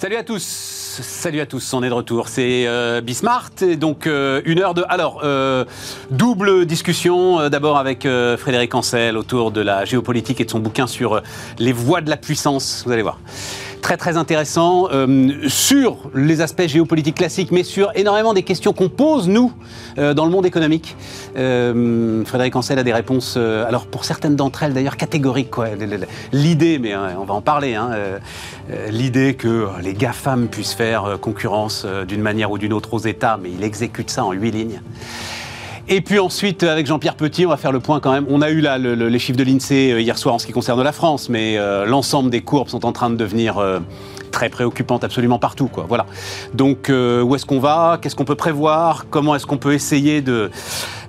Salut à tous, salut à tous, on est de retour. C'est euh, Bismart, et donc euh, une heure de. Alors, euh, double discussion, euh, d'abord avec Frédéric Ancel autour de la géopolitique et de son bouquin sur les voies de la puissance, vous allez voir. Très très intéressant euh, sur les aspects géopolitiques classiques, mais sur énormément des questions qu'on pose, nous, euh, dans le monde économique. Euh, Frédéric Ancel a des réponses, euh, alors pour certaines d'entre elles d'ailleurs catégoriques. L'idée, mais euh, on va en parler, hein, euh, euh, l'idée que les GAFAM puissent faire concurrence d'une manière ou d'une autre aux États, mais il exécute ça en huit lignes. Et puis ensuite, avec Jean-Pierre Petit, on va faire le point quand même. On a eu là le- le- les chiffres de l'INSEE euh, hier soir en ce qui concerne la France, mais euh, l'ensemble des courbes sont en train de devenir euh, très préoccupantes absolument partout. Quoi. Voilà. Donc euh, où est-ce qu'on va? Qu'est-ce qu'on peut prévoir? Comment est-ce qu'on peut essayer de,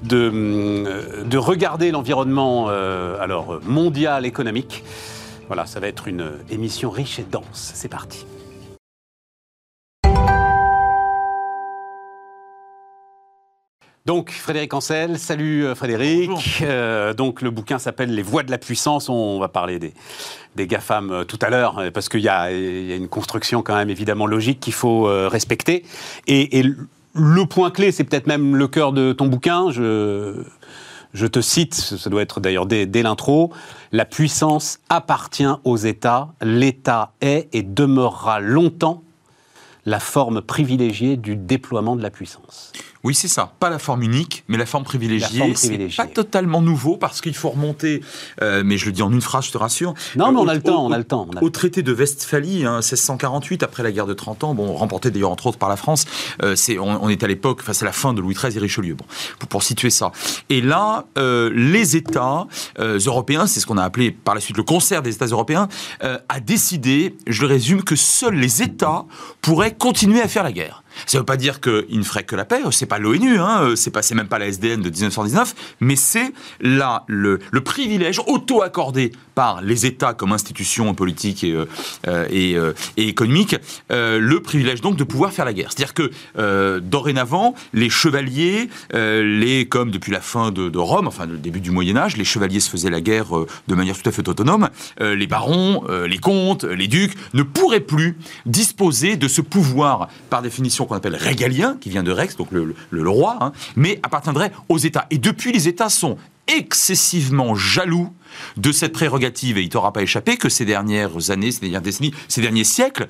de, de regarder l'environnement euh, alors, mondial, économique? Voilà, ça va être une émission riche et dense. C'est parti. Donc Frédéric Ancel, salut euh, Frédéric. Euh, donc le bouquin s'appelle Les voies de la puissance. On va parler des, des GAFAM euh, tout à l'heure, parce qu'il y, a il y a une construction quand même évidemment logique qu'il faut respecter. Et, et le point clé, c'est peut-être même le cœur de ton bouquin. Je, je te cite, ça doit être d'ailleurs dès, dès l'intro, la puissance appartient aux États. L'État est et demeurera longtemps la forme privilégiée du déploiement de la puissance. Oui, c'est ça. Pas la forme unique, mais la forme privilégiée. La forme C'est privilégiée. pas totalement nouveau parce qu'il faut remonter, euh, mais je le dis en une phrase, je te rassure. Non, mais on Au- a le temps, au- on a le temps. on a- Au traité de Westphalie, hein, 1648, après la guerre de 30 ans, bon, remporté d'ailleurs entre autres par la France, euh, on, on est à l'époque, enfin c'est la fin de Louis XIII et Richelieu, bon, pour, pour situer ça. Et là, euh, les États euh, européens, c'est ce qu'on a appelé par la suite le concert des États européens, euh, a décidé, je le résume, que seuls les États pourraient continuer à faire la guerre. Ça ne veut pas dire qu'ils ne feraient que la paix, c'est pas l'ONU, hein, c'est même pas la SDN de 1919, mais c'est là le, le privilège auto-accordé les États comme institution politique et, euh, et, euh, et économique, euh, le privilège donc de pouvoir faire la guerre. C'est-à-dire que dorénavant, les chevaliers, les comme depuis la fin de, Rome, enfin le début du Moyen Âge, les chevaliers se faisaient la guerre de manière tout à fait autonome. les barons, les comtes, les ducs ne pourraient plus disposer de ce pouvoir par définition qu'on appelle régalien, qui vient de Rex, donc le roi, hein, mais appartiendrait aux États. Et depuis, les États sont excessivement jaloux de cette prérogative, et il t'aura pas échappé que ces dernières années, ces dernières décennies, ces derniers siècles,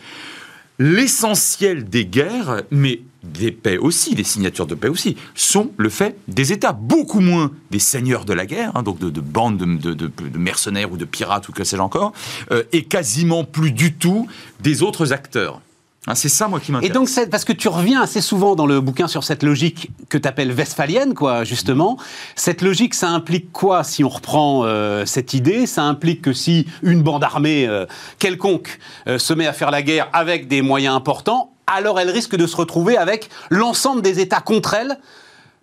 l'essentiel des guerres, mais des paix aussi, des signatures de paix aussi, sont le fait des États, beaucoup moins des seigneurs de la guerre, hein, donc de, de bandes de, de- de- de mercenaires ou de pirates ou que sais-je encore, euh, et quasiment plus du tout des autres acteurs. Hein, c'est ça, moi, qui Et m'intéresse. donc, c'est- parce que tu reviens assez souvent dans le bouquin sur cette logique que tu appelles westphalienne, quoi, justement. Cette logique, ça implique quoi si on reprend euh, cette idée? Ça implique que si une bande armée euh, quelconque euh, se met à faire la guerre avec des moyens importants, alors elle risque de se retrouver avec l'ensemble des États contre elle,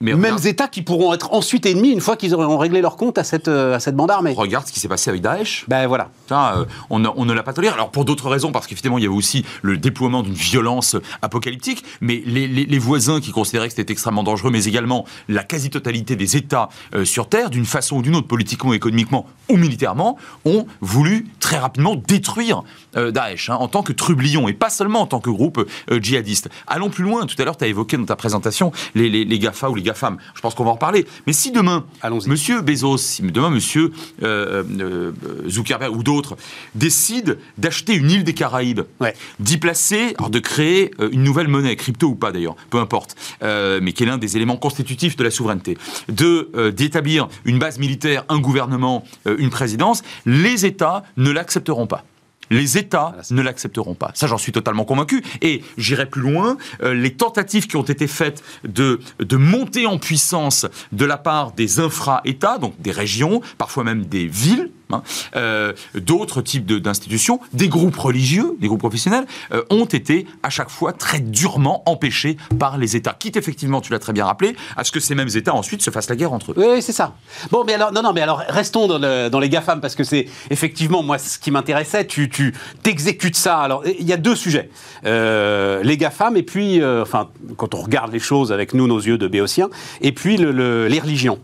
Mais mêmes États qui pourront être ensuite ennemis une fois qu'ils auront réglé leur compte à cette, euh, à cette bande armée. Regarde ce qui s'est passé avec Daesh. Ben voilà. Ça, euh, on, ne- on ne l'a pas toléré. Alors pour d'autres raisons, parce qu'effectivement il y avait aussi le déploiement d'une violence apocalyptique, mais les, les- les voisins qui considéraient que c'était extrêmement dangereux, mais également la quasi-totalité des États euh, sur Terre, d'une façon ou d'une autre, politiquement, économiquement ou militairement, ont voulu très rapidement détruire euh, Daesh hein, en tant que trublion et pas seulement en tant que groupe djihadiste. Allons plus loin. Tout à l'heure, tu as évoqué dans ta présentation les, les, les GAFA ou les GAFAM. Je pense qu'on va en reparler. Mais si demain, Allons-y. Monsieur Bezos, si demain Monsieur euh, euh, Zuckerberg ou d'autres décident d'acheter une île des Caraïbes, Ouais. d'y placer, alors de créer euh, une nouvelle monnaie, crypto ou pas d'ailleurs, peu importe, euh, mais qui est l'un des éléments constitutifs de la souveraineté, de d'établir une base militaire, un gouvernement, une présidence, les États ne l'accepteront pas. Les États ne l'accepteront pas. Ça, j'en suis totalement convaincu. Et j'irai plus loin. euh, les tentatives qui ont été faites de, de monter en puissance de la part des infra-États, donc des régions, parfois même des villes, hein, euh, d'autres types d'institutions, des groupes religieux, des groupes professionnels, euh, ont été à chaque fois très durement empêchés par les États. Quitte effectivement, tu l'as très bien rappelé, à ce que ces mêmes États ensuite se fassent la guerre entre eux. Oui, c'est ça. Bon, mais alors, non, non, mais alors, restons dans, le- dans les GAFAM, parce que c'est effectivement, moi, ce qui m'intéressait, tu, t'exécutes ça. Alors, il y a deux sujets. Euh, les GAFAM, et puis, enfin, quand on regarde les choses avec nous, nos yeux de béotiens, et puis le- le- les religions.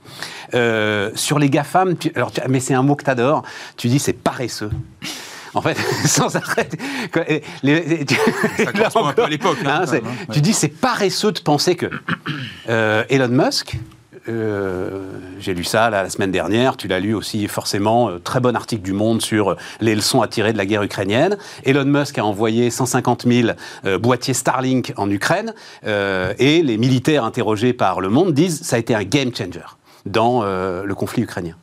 Euh, sur les GAFAM, tu- alors, tu- mais c'est un mot que tu adores, tu dis c'est paresseux. en fait, sans arrêt. Les, ça correspond un peu à l'époque. Hein, hein, tu dis, c'est paresseux de penser que euh, Elon Musk, euh, j'ai lu ça la semaine dernière, tu l'as lu aussi forcément, euh, très bon article du Monde sur les leçons à tirer de la guerre ukrainienne. Elon Musk a envoyé 150 000 boîtiers Starlink en Ukraine et les militaires interrogés par Le Monde disent ça a été un game changer dans le conflit ukrainien.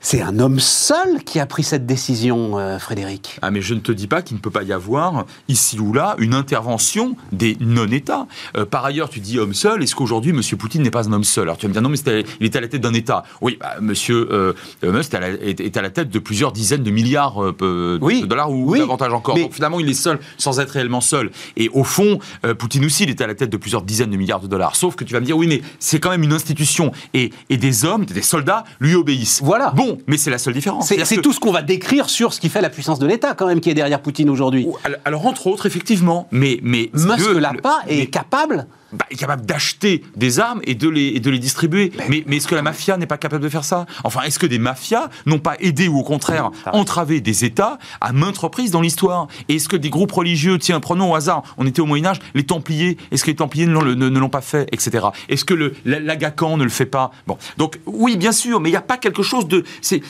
C'est un homme seul qui a pris cette décision, euh, Frédéric. Ah, mais je ne te dis pas qu'il ne peut pas y avoir, ici ou là, une intervention des non-États. Euh, par ailleurs, tu dis homme seul, est-ce qu'aujourd'hui, M. Poutine n'est pas un homme seul Alors tu vas me dire, non, mais il était à la tête d'un État. Oui, bah, M. Euh, Musk est à, la, tête de plusieurs dizaines de milliards euh, de dollars ou davantage encore. Donc finalement, il est seul sans être réellement seul. Et au fond, Poutine aussi, il est à la tête de plusieurs dizaines de milliards de dollars. Sauf que tu vas me dire, oui, mais c'est quand même une institution. Et, et des hommes, des soldats, lui obéissent. Voilà. Bon, mais c'est la seule différence. C'est tout ce qu'on va décrire sur ce qui fait la puissance de l'État, quand même, qui est derrière Poutine aujourd'hui. Alors, entre autres, effectivement, mais... mais Musk l'a pas et est capable bah, est capable d'acheter des armes et de les, de les distribuer. Mais, mais, est-ce que la mafia n'est pas capable de faire ça? Enfin, est-ce que des mafias n'ont pas aidé ou au contraire entravé des États à maintes reprises dans l'histoire? Et est-ce que des groupes religieux, tiens, prenons au hasard, on était au Moyen-Âge, les Templiers, est-ce que les Templiers ne, l'ont pas fait, etc. Est-ce que le, l'Agacan ne le fait pas? Bon, donc oui, bien sûr, mais il n'y a pas quelque chose de... C'est,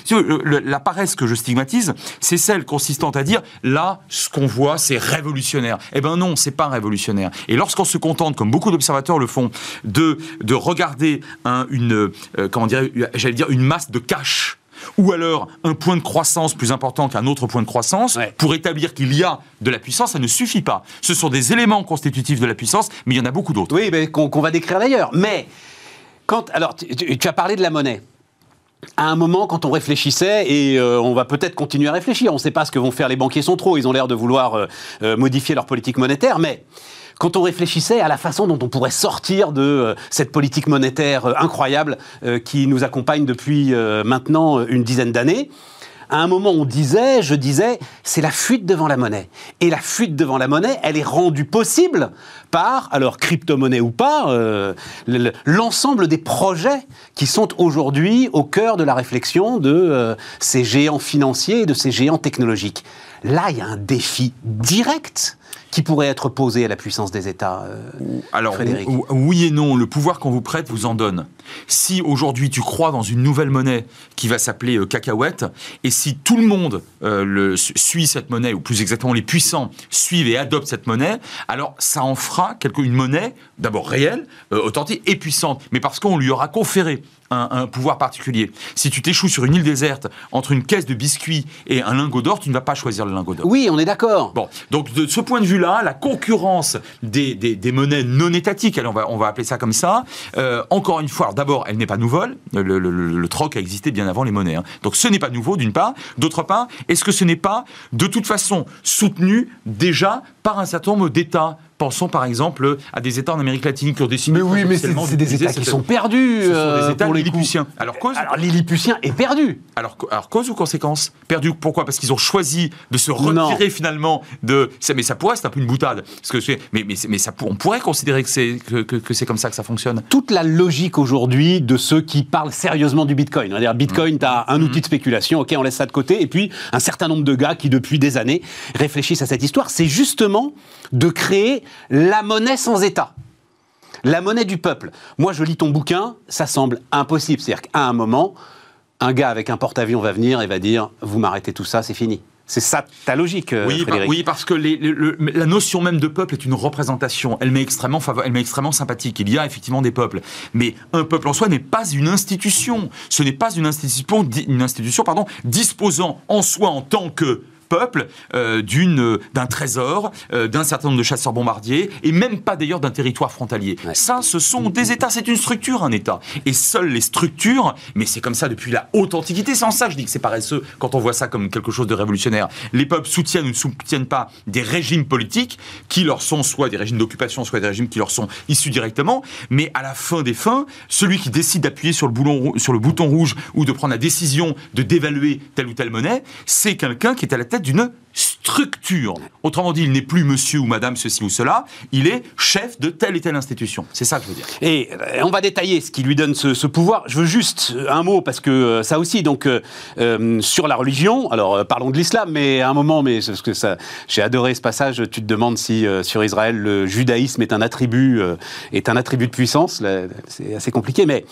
la paresse que je stigmatise, c'est celle consistant à dire, là, ce qu'on voit, c'est révolutionnaire. Eh ben non, c'est pas révolutionnaire. Et lorsqu'on se contente, comme beaucoup d'observateurs le font, de, de regarder une, euh, comment dire, j'allais dire, une masse de cash ou alors un point de croissance plus important qu'un autre point de croissance, pour établir qu'il y a de la puissance, ça ne suffit pas. Ce sont des éléments constitutifs de la puissance, mais il y en a beaucoup d'autres. Oui, mais qu'on va décrire d'ailleurs. Mais, quand, alors, tu, as parlé de la monnaie à un moment, quand on réfléchissait, et euh, on va peut-être continuer à réfléchir, on ne sait pas ce que vont faire les banquiers centraux, ils ont l'air de vouloir euh, modifier leur politique monétaire, mais quand on réfléchissait à la façon dont on pourrait sortir de euh, cette politique monétaire euh, incroyable euh, qui nous accompagne depuis maintenant une dizaine d'années, à un moment, on disait, je disais, c'est la fuite devant la monnaie. Et la fuite devant la monnaie, elle est rendue possible par, alors crypto-monnaie ou pas, l'ensemble des projets qui sont aujourd'hui au cœur de la réflexion de ces géants financiers et de ces géants technologiques. Là, il y a un défi direct qui pourrait être posé à la puissance des États euh, Alors, oui et non. Le pouvoir qu'on vous prête vous en donne. Si aujourd'hui tu crois dans une nouvelle monnaie qui va s'appeler euh, cacahuète, et si tout le monde euh, le, suit cette monnaie, ou plus exactement les puissants suivent et adoptent cette monnaie, alors ça en fera quelque, une monnaie d'abord réelle, authentique et puissante, mais parce qu'on lui aura conféré un, pouvoir particulier. Si tu t'échoues sur une île déserte entre une caisse de biscuits et un lingot d'or, tu ne vas pas choisir le lingot d'or. Oui, on est d'accord. Bon, donc de ce point de vue-là, la concurrence des, des, monnaies non étatiques, on va, on va appeler ça comme ça, euh, encore une fois, d'abord, elle n'est pas nouvelle. Le, le, troc a existé bien avant les monnaies. Hein. Donc ce n'est pas nouveau, d'une part. D'autre part, est-ce que ce n'est pas de toute façon soutenu déjà par un certain nombre d'États Pensons par exemple à des États en Amérique latine qui ont décidé. Mais oui, mais c'est des États qui sont perdus. Ce sont des euh, États pour lilliputiens. Alors cause Alors l'Illiputien est perdu. Alors, alors cause ou conséquence Perdu pourquoi? Parce qu'ils ont choisi de se retirer finalement de. Mais ça pourrait, c'est un peu une boutade. Parce que mais, mais, mais ça, on pourrait considérer que c'est que, que, c'est comme ça que ça fonctionne. Toute la logique aujourd'hui de ceux qui parlent sérieusement du Bitcoin. Dire Bitcoin, mmh. tu as un outil de spéculation, ok, on laisse ça de côté. Et puis un certain nombre de gars qui depuis des années réfléchissent à cette histoire. C'est justement de créer la monnaie sans État. La monnaie du peuple. Moi, je lis ton bouquin, ça semble impossible. C'est-à-dire qu'à un moment, un gars avec un porte-avions va venir et va dire Vous m'arrêtez tout ça, c'est fini. C'est ça ta logique, euh, oui, oui, parce que la notion même de peuple est une représentation. Elle m'est extrêmement, elle m'est extrêmement sympathique. Il y a effectivement des peuples, mais un peuple en soi n'est pas une institution. Ce n'est pas une institution, une institution, pardon, disposant en soi en tant que peuple, euh, d'une, d'un trésor, euh, d'un certain nombre de chasseurs bombardiers, et même pas d'ailleurs d'un territoire frontalier. Ça, ce sont des États, c'est une structure, un État. Et seules les structures, mais c'est comme ça depuis la haute antiquité, c'est en ça que je dis que c'est paresseux quand on voit ça comme quelque chose de révolutionnaire. Les peuples soutiennent ou ne soutiennent pas des régimes politiques qui leur sont soit des régimes d'occupation, soit des régimes qui leur sont issus directement, mais à la fin des fins, celui qui décide d'appuyer sur le, boulon, sur le bouton rouge ou de prendre la décision de dévaluer telle ou telle monnaie, c'est quelqu'un qui est à la tête d'une structure. Autrement dit, il n'est plus monsieur ou madame ceci ou cela, il est chef de telle et telle institution. C'est ça que je veux dire. Et euh, on va détailler ce qui lui donne ce, pouvoir. Je veux juste un mot, parce que euh, ça aussi, donc, euh, sur la religion, alors parlons de l'islam, mais à un moment, mais parce que ça, j'ai adoré ce passage, tu te demandes si sur Israël, le judaïsme est un attribut, est un attribut de puissance, c'est assez compliqué, mais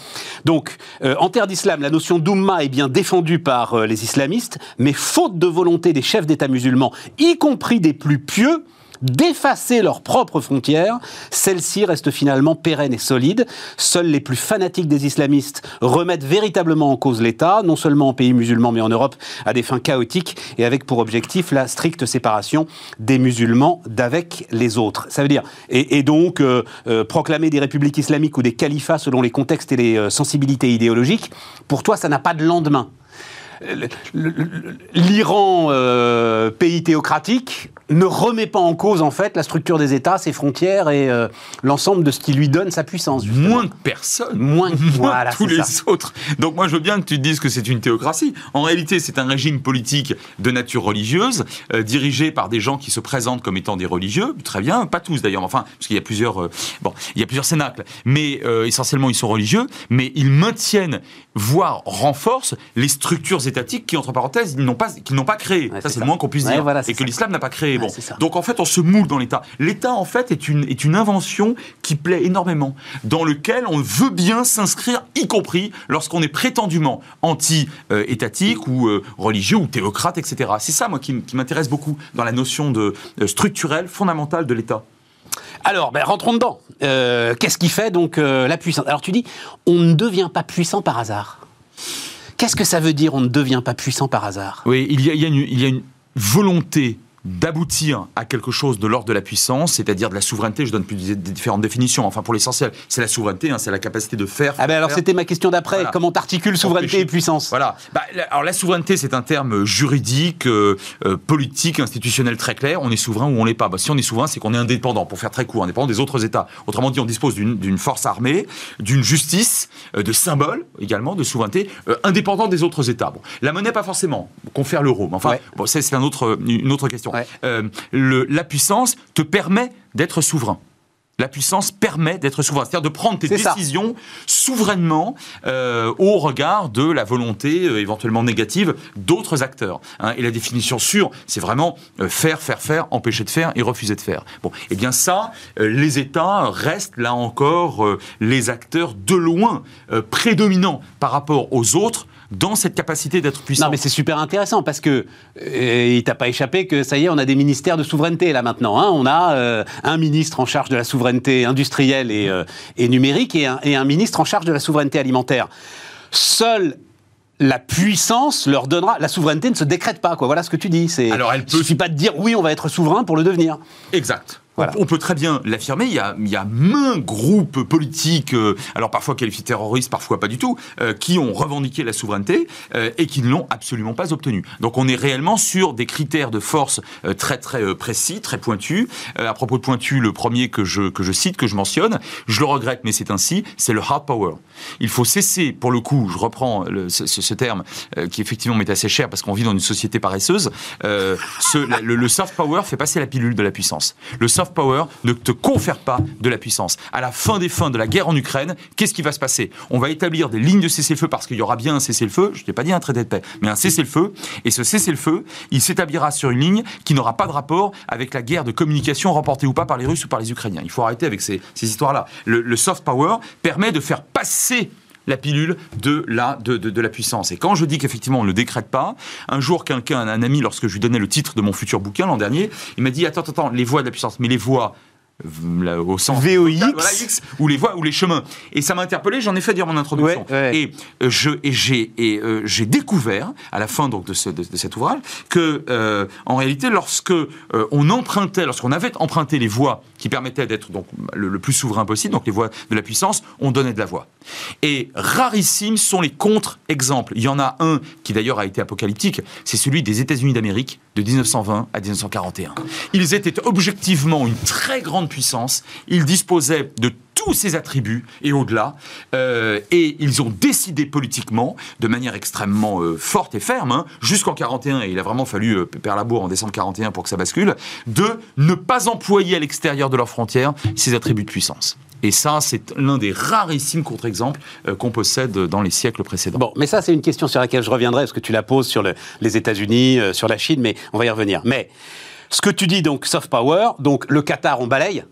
donc, en terre d'islam, la notion d'Umma est bien défendue par les islamistes, mais faute de volonté des chefs d'État musulmans, y compris des plus pieux, d'effacer leurs propres frontières, celles-ci restent finalement pérennes et solides. Seuls les plus fanatiques des islamistes remettent véritablement en cause l'État, non seulement en pays musulmans mais en Europe, à des fins chaotiques et avec pour objectif la stricte séparation des musulmans d'avec les autres. Ça veut dire, et, donc euh, euh, proclamer des républiques islamiques ou des califats selon les contextes et les euh, sensibilités idéologiques, pour toi ça n'a pas de lendemain l'Iran, pays théocratique, ne remet pas en cause en fait la structure des États, ses frontières et euh, l'ensemble de ce qui lui donne sa puissance. Moins que personne, moins que tous les autres. Donc moi je veux bien que tu te dises que c'est une théocratie. En réalité, c'est un régime politique de nature religieuse euh, dirigé par des gens qui se présentent comme étant des religieux. Très bien, pas tous d'ailleurs, enfin parce qu'il y a plusieurs euh, bon, il y a plusieurs cénacles, mais essentiellement ils sont religieux, mais ils maintiennent voire renforcent les structures étatiques qui entre parenthèses ils n'ont pas qu'ils n'ont pas créées. ça c'est le moins qu'on puisse dire et que l'islam n'a pas créé bon. Donc en fait, on se moule dans l'État. L'État, en fait, est une, est une invention qui plaît énormément, dans lequel on veut bien s'inscrire, y compris lorsqu'on est prétendument anti-étatique ou euh, religieux ou théocrate, etc. C'est ça, moi, qui, m'intéresse beaucoup dans la notion de euh, structurelle, fondamentale de l'État. Alors, ben, rentrons dedans. Euh, qu'est-ce qui fait donc la puissance? Alors tu dis, on ne devient pas puissant par hasard. Qu'est-ce que ça veut dire, on ne devient pas puissant par hasard? Oui, il y a, une volonté d'aboutir à quelque chose de l'ordre de la puissance, c'est-à-dire de la souveraineté. Je donne plus des différentes définitions. Enfin, pour l'essentiel, c'est la souveraineté, hein, c'est la capacité de faire. ah ben alors c'était ma question d'après. Comment t'articules souveraineté et puissance? Voilà. Bah, alors la souveraineté, c'est un terme juridique, euh, euh, politique, institutionnel très clair. On est souverain ou on l'est pas. Bah, si on est souverain, c'est qu'on est indépendant. Pour faire très court, indépendant des autres États. Autrement dit, on dispose d'une force armée, d'une justice, euh, de symboles également de souveraineté, indépendant des autres États. Bon, la monnaie pas forcément. Confère l'euro. Mais enfin, bon, c'est un autre, une autre question. Euh, la puissance te permet d'être souverain. La puissance permet d'être souverain, c'est-à-dire de prendre tes décisions souverainement euh, au regard de la volonté euh, éventuellement négative d'autres acteurs. Hein. Et la définition sûre, c'est vraiment faire, faire, faire, empêcher de faire et refuser de faire. Bon, et eh bien ça, les États restent là encore les acteurs de loin prédominants par rapport aux autres dans cette capacité d'être puissant. Non, mais c'est super intéressant parce que euh, il t'a pas échappé que ça y est, on a des ministères de souveraineté là maintenant. Hein. On a euh, un ministre en charge de la souveraineté industrielle et, euh, numérique et un, et un ministre en charge de la souveraineté alimentaire. Seule la puissance leur donnera. La souveraineté ne se décrète pas, quoi. Voilà ce que tu dis. C'est. Alors, elle peut. Il suffit pas de dire oui, on va être souverain pour le devenir. Exact. On peut très bien l'affirmer. Il y a, il y a main groupes politiques, euh, alors parfois qualifiés terroristes, parfois pas du tout, euh, qui ont revendiqué la souveraineté euh, et qui ne l'ont absolument pas obtenue. Donc on est réellement sur des critères de force très très précis, très pointus. à propos de pointus, le premier que je, que je cite, que je mentionne, je le regrette, mais c'est ainsi, c'est le hard power. Il faut cesser, pour le coup, je reprends ce, terme qui effectivement m'est assez cher parce qu'on vit dans une société paresseuse, ce, le, le, soft power fait passer la pilule de la puissance. Le soft power ne te confère pas de la puissance. À la fin des fins de la guerre en Ukraine, qu'est-ce qui va se passer? On va établir des lignes de cessez-le-feu parce qu'il y aura bien un cessez-le-feu, je n'ai pas dit un traité de paix, mais un cessez-le-feu, et ce cessez-le-feu, il s'établira sur une ligne qui n'aura pas de rapport avec la guerre de communication remportée ou pas par les Russes ou par les Ukrainiens. Il faut arrêter avec ces, histoires-là. Le, soft power permet de faire passer la pilule de la, de, la puissance. Et quand je dis qu'effectivement on ne décrète pas, un jour quelqu'un, un ami, lorsque je lui donnais le titre de mon futur bouquin l'an dernier, il m'a dit attends, attends, les voies de la puissance, mais les voies au sens VOX ou les voies ou les chemins. Et ça m'a interpellé j'en ai fait dire mon introduction. Et euh, je et j'ai et euh, j'ai découvert à la fin donc de, ce, de, cet ouvrage que euh, en réalité lorsque on empruntait lorsqu'on avait emprunté les voies qui permettaient d'être donc le, plus souverain possible donc les voies de la puissance on donnait de la voix et rarissimes sont les contre-exemples. Il y en a un qui d'ailleurs a été apocalyptique c'est celui des États-Unis d'Amérique de 1920 à 1941 ils étaient objectivement une très grande puissance, il disposait de tous ses attributs et au-delà. Euh, et ils ont décidé politiquement, de manière extrêmement euh, forte et ferme, hein, jusqu'en 41, et il a vraiment fallu euh, la bourre en décembre 41 pour que ça bascule, de ne pas employer à l'extérieur de leurs frontières ces attributs de puissance. Et ça, c'est l'un des rarissimes contre-exemples euh, qu'on possède dans les siècles précédents. Bon, mais ça, c'est une question sur laquelle je reviendrai, parce que tu la poses sur les États-Unis, sur la Chine, mais on va y revenir. Mais ce que tu dis, donc, soft power, donc le Qatar, on balaye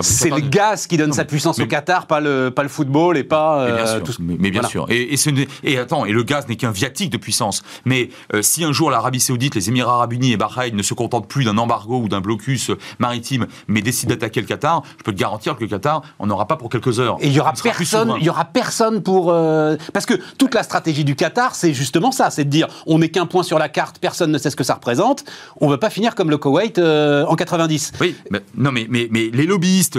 c'est le gaz qui donne sa puissance au Qatar, pas le, pas le football et pas euh, tout ce... Mais, bien sûr. Et, et, attends, et le gaz n'est qu'un viatique de puissance. Mais euh, si un jour l'Arabie Saoudite, les Émirats Arabes Unis et Bahreïn ne se contentent plus d'un embargo ou d'un blocus maritime, mais décident d'attaquer le Qatar, je peux te garantir que le Qatar, on n'aura pas pour quelques heures. Et il y aura personne, il y aura personne pour euh, parce que toute la stratégie du Qatar, c'est justement ça, c'est de dire on n'est qu'un point sur la carte, personne ne sait ce que ça représente. On ne veut pas finir comme le Koweït en 90. Oui, mais, non, mais, mais, mais les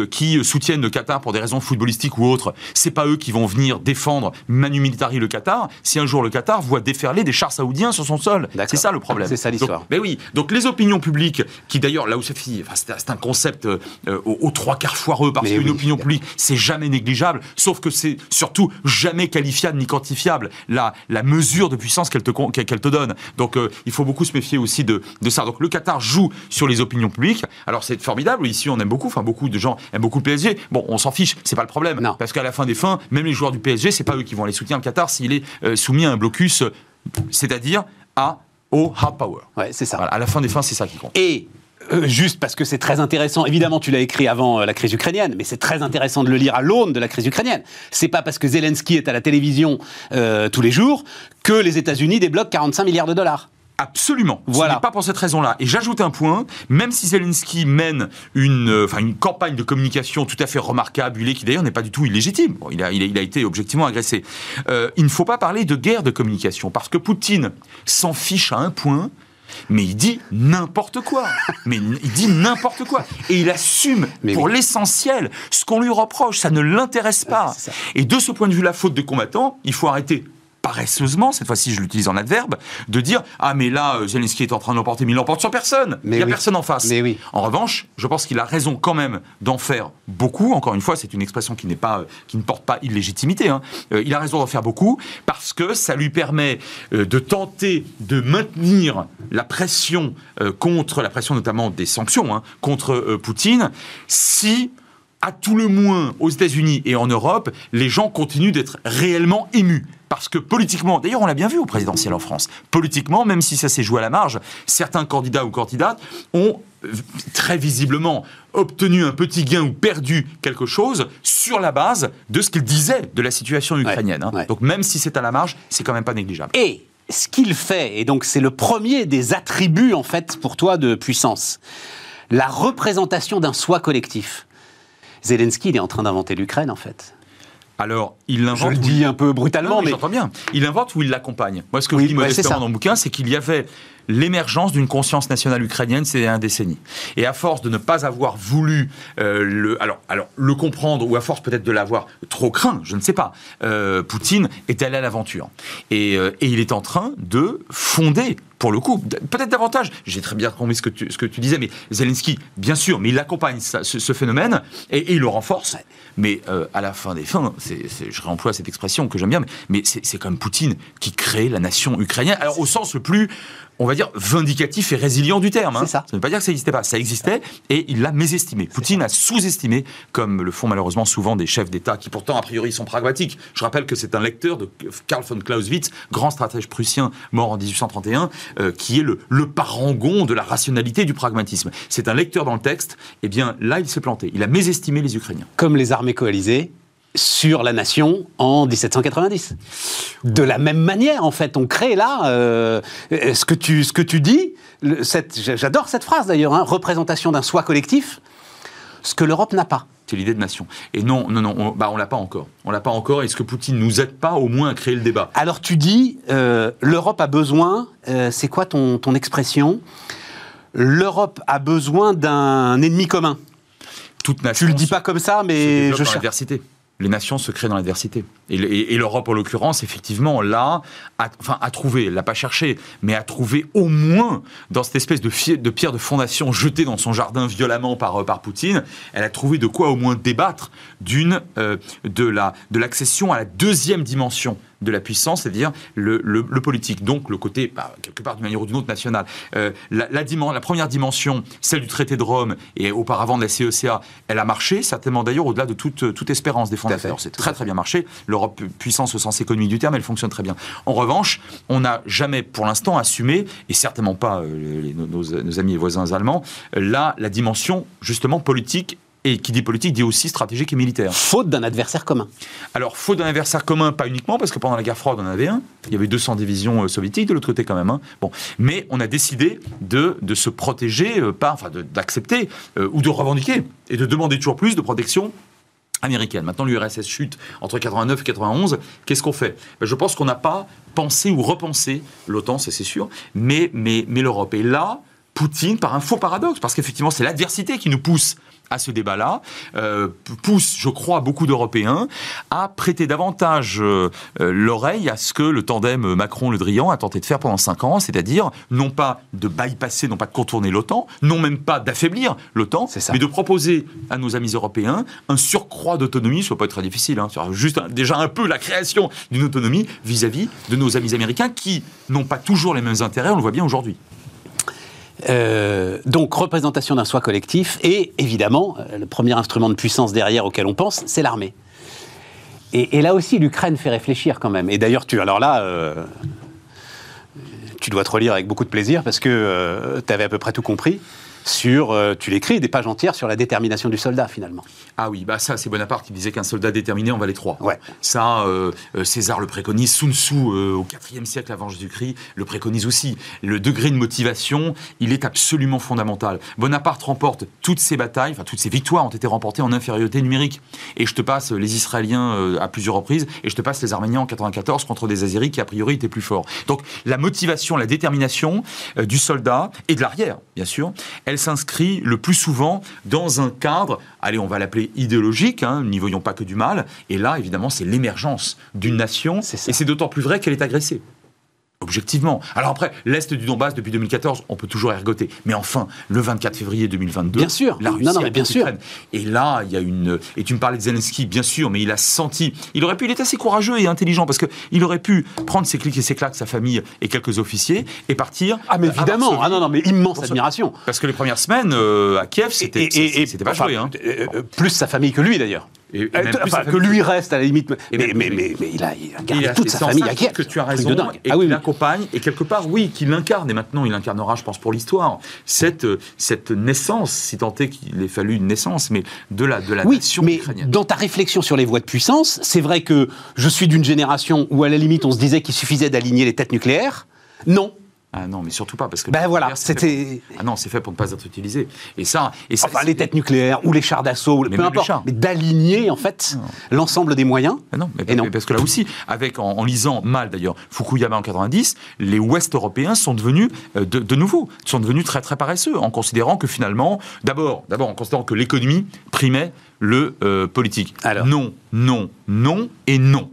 qui soutiennent le Qatar pour des raisons footballistiques ou autres, c'est pas eux qui vont venir défendre manu militari le Qatar. Si un jour le Qatar voit déferler des chars saoudiens sur son sol, c'est ça le problème. C'est ça l'histoire. Ben oui. Donc les opinions publiques, qui d'ailleurs là où ça enfin, c'est un concept euh, aux, trois quarts foireux parce qu'une opinion publique c'est jamais négligeable, sauf que c'est surtout jamais qualifiable ni quantifiable la, la mesure de puissance qu'elle te, qu'elle te donne. Donc euh, il faut beaucoup se méfier aussi de, de ça. Donc le Qatar joue sur les opinions publiques. Alors c'est formidable. Ici on aime beaucoup, enfin beaucoup de gens aiment beaucoup le PSG. Bon, on s'en fiche, c'est pas le problème. Parce qu'à la fin des fins, même les joueurs du PSG, c'est pas eux qui vont aller soutenir le Qatar s'il est euh, soumis à un blocus, c'est-à-dire à au hard power. Ouais, c'est ça. à la fin des fins, c'est ça qui compte. Et euh, juste parce que c'est très intéressant. Évidemment, tu l'as écrit avant euh, la crise ukrainienne, mais c'est très intéressant de le lire à l'aune de la crise ukrainienne. C'est pas parce que Zelensky est à la télévision tous les jours que les États-Unis débloquent 45 milliards de dollars. Absolument. Voilà. Ce n'est pas pour cette raison-là. Et j'ajoute un point, même si Zelensky mène une, euh, enfin une campagne de communication tout à fait remarquable, qui d'ailleurs n'est pas du tout illégitime, il, a, il, a, été objectivement agressé, euh, il ne faut pas parler de guerre de communication, parce que Poutine s'en fiche à un point, mais il dit n'importe quoi. Mais il dit n'importe quoi. Et il assume pour l'essentiel ce qu'on lui reproche. Ça ne l'intéresse pas. Et de ce point de vue, la faute de combattant, il faut arrêter paresseusement, cette fois-ci je l'utilise en adverbe, de dire Ah, mais là, euh, Zelensky est en train de l'emporter, mais il l'emporte sur personne. il n'y a personne en face. Mais oui. En revanche, je pense qu'il a raison quand même d'en faire beaucoup. Encore une fois, c'est une expression qui, n'est pas, euh, qui ne porte pas illégitimité. Hein. Euh, il a raison d'en faire beaucoup parce que ça lui permet de tenter de maintenir la pression contre, la pression notamment des sanctions, hein, contre Poutine, si à tout le moins aux États-Unis et en Europe, les gens continuent d'être réellement émus. Parce que politiquement, d'ailleurs on l'a bien vu au présidentiel en France, politiquement, même si ça s'est joué à la marge, certains candidats ou candidates ont euh, très visiblement obtenu un petit gain ou perdu quelque chose sur la base de ce qu'ils disaient de la situation ukrainienne. Hein. Donc même si c'est à la marge, c'est quand même pas négligeable. Et ce qu'il fait, et donc c'est le premier des attributs en fait pour toi de puissance, la représentation d'un soi collectif. Zelensky, il est en train d'inventer l'Ukraine, en fait. Alors, il l'invente. Je le dis un peu brutalement, mais. J'entends bien. Il invente ou il l'accompagne Moi, ce que je dis modestement dans mon bouquin, c'est qu'il y avait l'émergence d'une conscience nationale ukrainienne ces dernières décennies. Et à force de ne pas avoir voulu euh, le, alors, alors, le comprendre, ou à force peut-être de l'avoir trop craint, je ne sais pas, euh, Poutine est allé à l'aventure. Et, euh, et il est en train de fonder pour le coup, peut-être davantage. J'ai très bien compris ce que tu, ce que tu disais, mais Zelensky, bien sûr, mais il accompagne ce, phénomène et, il le renforce. Mais à la fin des fins, je réemploie cette expression que j'aime bien, mais, mais c'est, c'est comme Poutine qui crée la nation ukrainienne. Alors au sens le plus on va dire, vindicatif et résilient du terme. Hein. Ça. ne veut pas dire que ça n'existait pas. Ça existait et il l'a mésestimé. Poutine a sous-estimé, comme le font malheureusement souvent des chefs d'État qui pourtant, a priori, sont pragmatiques. Je rappelle que c'est un lecteur de Karl von Clausewitz, grand stratège prussien mort en 1831, euh, qui est le, le parangon de la rationalité du pragmatisme. C'est un lecteur dans le texte. Eh bien, là, il s'est planté. Il a mésestimé les Ukrainiens. Comme les armées coalisées, sur la nation en 1790. De la même manière, en fait, on crée là euh, ce, que tu, ce que tu dis, j'adore cette phrase d'ailleurs, hein, représentation d'un soi collectif, ce que l'Europe n'a pas. C'est l'idée de nation. Et non, non, non, on, bah on l'a pas encore. On l'a pas encore. Est-ce que Poutine nous aide pas au moins à créer le débat Alors tu dis, euh, l'Europe a besoin, euh, c'est quoi ton, ton expression? L'Europe a besoin d'un ennemi commun. Toute nation. Tu le dis pas comme ça, mais je cherche. Les nations se créent dans l'adversité. Et, l'Europe, en l'occurrence, effectivement, là, a, enfin, a trouvé, l'a pas cherché, mais a trouvé au moins, dans cette espèce de, pierre de fondation jetée dans son jardin violemment par, euh, par Poutine, elle a trouvé de quoi au moins débattre d'une, euh, de, la, de l'accession à la deuxième dimension de la puissance, c'est-à-dire le, politique. Donc le côté, bah, quelque part d'une manière ou d'une autre, nationale. Euh, la, la, première dimension, celle du traité de Rome et auparavant de la CECA, elle a marché, certainement d'ailleurs au-delà de toute, toute espérance des fondateurs. C'est très très bien marché. L'Europe puissance au sens économique du terme, elle fonctionne très bien. En revanche, on n'a jamais pour l'instant assumé, et certainement pas euh, nos, amis et voisins allemands, la, la dimension justement politique et qui dit politique dit aussi stratégique et militaire. Faute d'un adversaire commun. Alors, faute d'un adversaire commun, pas uniquement, parce que pendant la guerre froide, on en avait un. Il y avait 200 divisions euh, soviétiques de l'autre côté quand même. Hein. Bon. Mais on a décidé de, de se protéger, euh, pas, enfin d'accepter euh, ou de revendiquer et de demander toujours plus de protection américaine. Maintenant, l'URSS chute entre 89 et 91. Qu'est-ce qu'on fait? Ben, Je pense qu'on n'a pas pensé ou repensé l'OTAN, ça c'est sûr, mais, mais, mais l'Europe. Et là, Poutine, par un faux paradoxe, parce qu'effectivement, c'est l'adversité qui nous pousse à ce débat-là, euh, pousse, je crois, beaucoup d'Européens à prêter davantage euh, l'oreille à ce que le tandem Macron-Le Drian a tenté de faire pendant cinq ans, c'est-à-dire non pas de bypasser, non pas de contourner l'OTAN, non même pas d'affaiblir l'OTAN, mais de proposer à nos amis européens un surcroît d'autonomie, ça peut pas être très difficile, hein, juste déjà un peu la création d'une autonomie vis-à-vis de nos amis américains qui n'ont pas toujours les mêmes intérêts, on le voit bien aujourd'hui. Euh, donc représentation d'un soi collectif et évidemment euh, le premier instrument de puissance derrière auquel on pense, c'est l'armée. Et, là aussi, l'Ukraine fait réfléchir quand même. Et d'ailleurs, tu alors là, euh, tu dois te relire avec beaucoup de plaisir parce que tu avais à peu près tout compris sur, euh, tu l'écris, des pages entières sur la détermination du soldat finalement. Ah oui, bah ça c'est Bonaparte qui disait qu'un soldat déterminé en valait trois. Ouais. Ça, euh, euh, César le préconise, Sun Tzu au IVe siècle avant Jésus-Christ le préconise aussi. Le degré de motivation, il est absolument fondamental. Bonaparte remporte toutes ses batailles, enfin toutes ses victoires ont été remportées en infériorité numérique. Et je te passe les Israéliens à plusieurs reprises, et je te passe les Arméniens en 94 contre des Azyris qui a priori étaient plus forts. Donc la motivation, la détermination du soldat et de l'arrière, bien sûr, elle s'inscrit le plus souvent dans un cadre, allez, on va l'appeler idéologique, hein, n'y voyons pas que du mal, et là, évidemment, c'est l'émergence d'une nation, et c'est d'autant plus vrai qu'elle est agressée objectivement. Alors après, l'Est du Donbass, depuis 2014, on peut toujours ergoter. Mais enfin, le 24 février 2022, bien sûr. la Russie non, non, bien sûr. Et là, il y a une... Et tu me parlais de Zelensky, bien sûr, mais il a senti... Il aurait pu... Il est assez courageux et intelligent, parce qu'il aurait pu prendre ses clics et ses claques, sa famille et quelques officiers, et partir... Ah mais évidemment Ah non, non, mais immense admiration Parce que les premières semaines, euh, à Kiev, c'était pas joué. Hein. Euh, plus sa famille que lui, d'ailleurs. Et, enfin, que lui reste à la limite. Mais, mais, mais, il a, il a gardé toute sa famille à Kiev. Que tu as raison. Et ah, oui, l'accompagne. Et quelque part, oui, qu'il l'incarne. Et maintenant, il incarnera, je pense, pour l'histoire, cette, cette naissance, si tant est qu'il ait fallu une naissance, mais de la, de la oui, mais Dans ta réflexion sur les voies de puissance, c'est vrai que je suis d'une génération où, à la limite, on se disait qu'il suffisait d'aligner les têtes nucléaires. Non, ah non, mais surtout pas parce que. Ben voilà, c'était. Ah non, c'est fait pour ne pas être utilisé. Et ça, et ça. Enfin, les têtes nucléaires ou les chars d'assaut, peu importe. Mais d'aligner en fait l'ensemble des moyens. Ah non, mais, non. parce que là aussi, avec en, lisant mal d'ailleurs Fukuyama en 90, les Ouest européens sont devenus euh, de, nouveau, sont devenus très très paresseux en considérant que finalement, d'abord, d'abord en considérant que l'économie primait le euh, politique. Alors. Non, non, non et non.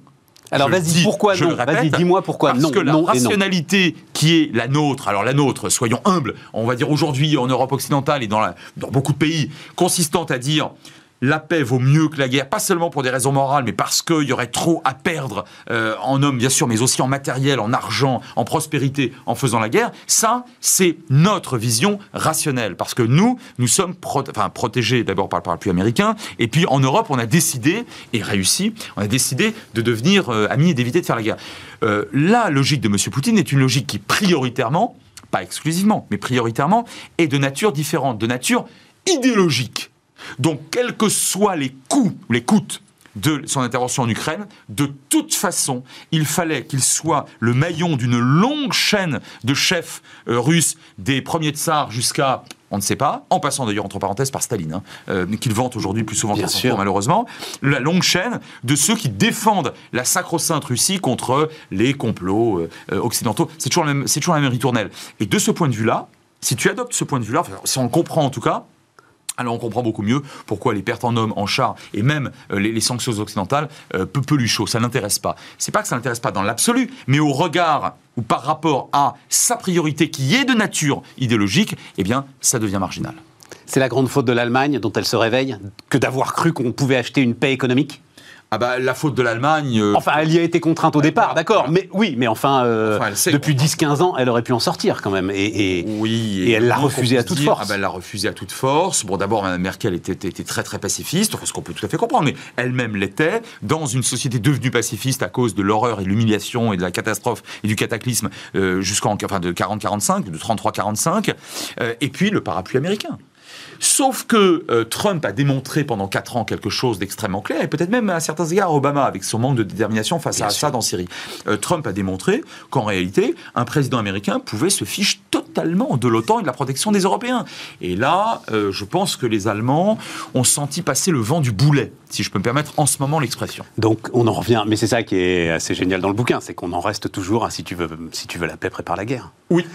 Alors vas-y, pourquoi non? Vas-y, dis-moi pourquoi parce non. que la rationalité qui est la nôtre, alors la nôtre, soyons humbles, on va dire aujourd'hui en Europe occidentale et dans, dans beaucoup de pays, consistante à dire la paix vaut mieux que la guerre, pas seulement pour des raisons morales, mais parce qu'il y aurait trop à perdre euh, en hommes, bien sûr, mais aussi en matériel, en argent, en prospérité, en faisant la guerre. Ça, c'est notre vision rationnelle, parce que nous, nous sommes protégés d'abord par le parapluie américain, et puis en Europe, on a décidé, et réussi, on a décidé de devenir euh, amis et d'éviter de faire la guerre. Euh, la logique de M. Poutine est une logique qui, prioritairement, pas exclusivement, mais prioritairement, est de nature différente, de nature idéologique. Donc, quels que soient les coûts, les coûts de son intervention en Ukraine, de toute façon, il fallait qu'il soit le maillon d'une longue chaîne de chefs euh, russes, des premiers tsars jusqu'à on ne sait pas, en passant d'ailleurs entre parenthèses par Staline, hein, euh, qu'il vante aujourd'hui plus souvent que malheureusement, la longue chaîne de ceux qui défendent la sacro-sainte Russie contre les complots euh, occidentaux. C'est toujours, toujours la même ritournelle. Et de ce point de vue-là, si tu adoptes ce point de vue-là, si on le comprend en tout cas, alors on comprend beaucoup mieux pourquoi les pertes en hommes, en chars et même euh, les, sanctions occidentales euh, peu, chaud. Ça n'intéresse pas. C'est pas que ça n'intéresse pas dans l'absolu, mais au regard ou par rapport à sa priorité qui est de nature idéologique, eh bien ça devient marginal. C'est la grande faute de l'Allemagne dont elle se réveille que d'avoir cru qu'on pouvait acheter une paix économique? Ah bah, la faute de l'Allemagne. Euh, enfin, elle y a été contrainte au départ, d'accord. Mais oui, mais enfin, euh, depuis 10-15 ans, elle aurait pu en sortir quand même. Et, oui, et, elle l'a refusé à toute force. Ah bah, elle l'a refusé à toute force. Bon, d'abord, Mme Merkel était, était, très très pacifiste, ce qu'on peut tout à fait comprendre, mais elle-même l'était. Dans une société devenue pacifiste à cause de l'horreur et de l'humiliation et de la catastrophe et du cataclysme euh, jusqu'en enfin, de 40-45, de 33-45. et puis le parapluie américain. Sauf que euh, Trump a démontré pendant 4 ans quelque chose d'extrêmement clair, et peut-être même à certains égards Obama, avec son manque de détermination face à Assad en Syrie. Euh, Trump a démontré qu'en réalité, un président américain pouvait se fiche totalement de l'OTAN et de la protection des Européens. Et là, euh, je pense que les Allemands ont senti passer le vent du boulet, si je peux me permettre en ce moment l'expression. Donc on en revient, mais c'est ça qui est assez génial dans le bouquin, c'est qu'on en reste toujours à si tu veux, si tu veux la paix, prépare la guerre. Oui.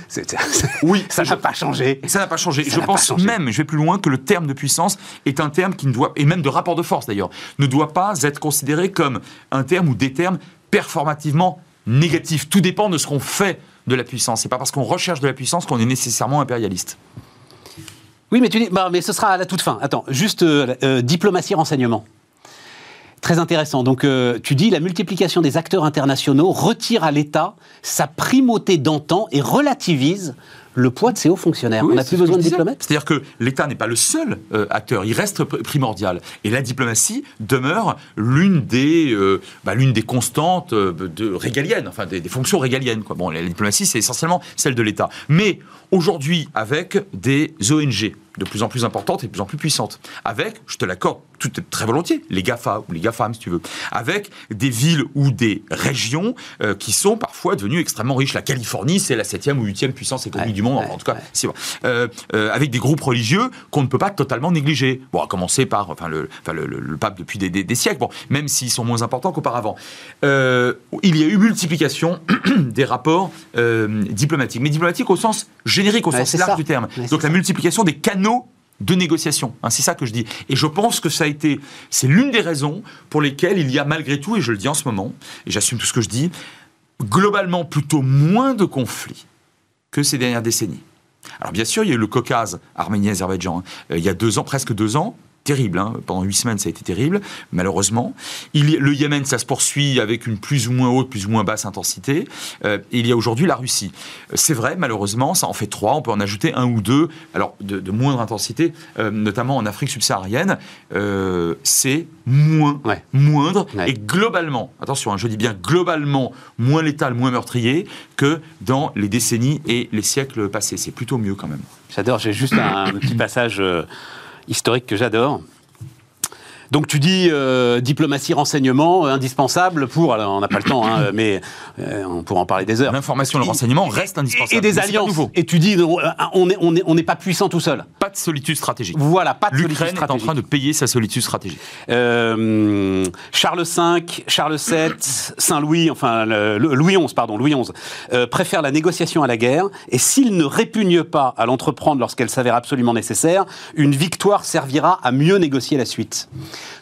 oui, ça n'a pas changé. Ça n'a pas changé. je pense même, je vais plus loin, que le terme de puissance est un terme qui ne doit, et même de rapport de force d'ailleurs, ne doit pas être considéré comme un terme ou des termes performativement négatifs. Tout dépend de ce qu'on fait de la puissance. C'est pas parce qu'on recherche de la puissance qu'on est nécessairement impérialiste. Oui, mais tu dis, bah, mais ce sera à la toute fin. Attends, juste euh, euh, diplomatie, renseignement. Très intéressant. Donc, euh, tu dis la multiplication des acteurs internationaux retire à l'État sa primauté d'antan et relativise le poids de ces hauts fonctionnaires. On n'a plus besoin de diplomates C'est-à-dire que l'État n'est pas le seul euh, acteur, il reste primordial. Et la diplomatie demeure l'une des, euh, bah, l'une des constantes euh, de, régaliennes, enfin des, fonctions régaliennes. Quoi. Bon, la diplomatie, c'est essentiellement celle de l'État. Mais aujourd'hui, avec des ONG, de plus en plus importante et de plus en plus puissante. Avec, je te l'accorde tout, très volontiers, les GAFA ou les GAFAM si tu veux. Avec des villes ou des régions euh, qui sont parfois devenues extrêmement riches. La Californie, c'est la septième ou huitième puissance économique du monde, en tout cas. Ouais. Euh, euh, avec des groupes religieux qu'on ne peut pas totalement négliger. Bon, à commencer par enfin, le, enfin, le, pape depuis des, des, siècles, bon, même s'ils sont moins importants qu'auparavant. il y a eu multiplication des rapports diplomatiques, mais diplomatiques au sens générique, au sens large du terme. Donc la multiplication des canaux de négociation. Hein, c'est ça que je dis. Et je pense que ça a été, c'est l'une des raisons pour lesquelles il y a malgré tout, et je le dis en ce moment, et j'assume tout ce que je dis, globalement plutôt moins de conflits que ces dernières décennies. Alors bien sûr, il y a eu le Caucase, Arménie-Azerbaïdjan, hein. euh, il y a deux ans, presque deux ans, terrible. Hein. Pendant huit semaines, ça a été terrible, malheureusement. Il, le Yémen, ça se poursuit avec une plus ou moins haute, plus ou moins basse intensité. Euh, il y a aujourd'hui la Russie. Euh, c'est vrai, malheureusement, ça en fait trois. On peut en ajouter un ou deux, alors de, moindre intensité, euh, notamment en Afrique subsaharienne. c'est moins, moindre, et globalement, attention, hein, je dis bien globalement, moins létal, moins meurtrier que dans les décennies et les siècles passés. C'est plutôt mieux quand même. J'adore, j'ai juste un petit passage historique que j'adore. Donc tu dis euh, diplomatie, renseignement, euh, indispensable pour, alors on n'a pas le temps, hein, mais euh, on pourra en parler des heures. L'information, le renseignement reste indispensable. Et des alliances. Et tu dis, on n'est on est, on est pas puissant tout seul. Pas de solitude stratégique. Voilà, pas de solitude stratégique. L'Ukraine est en train de payer sa solitude stratégique. Charles V, Charles VII, Saint-Louis, enfin Louis XI, pardon, Louis XI, préfèrent la négociation à la guerre, et s'il ne répugne pas à l'entreprendre lorsqu'elle s'avère absolument nécessaire, une victoire servira à mieux négocier la suite.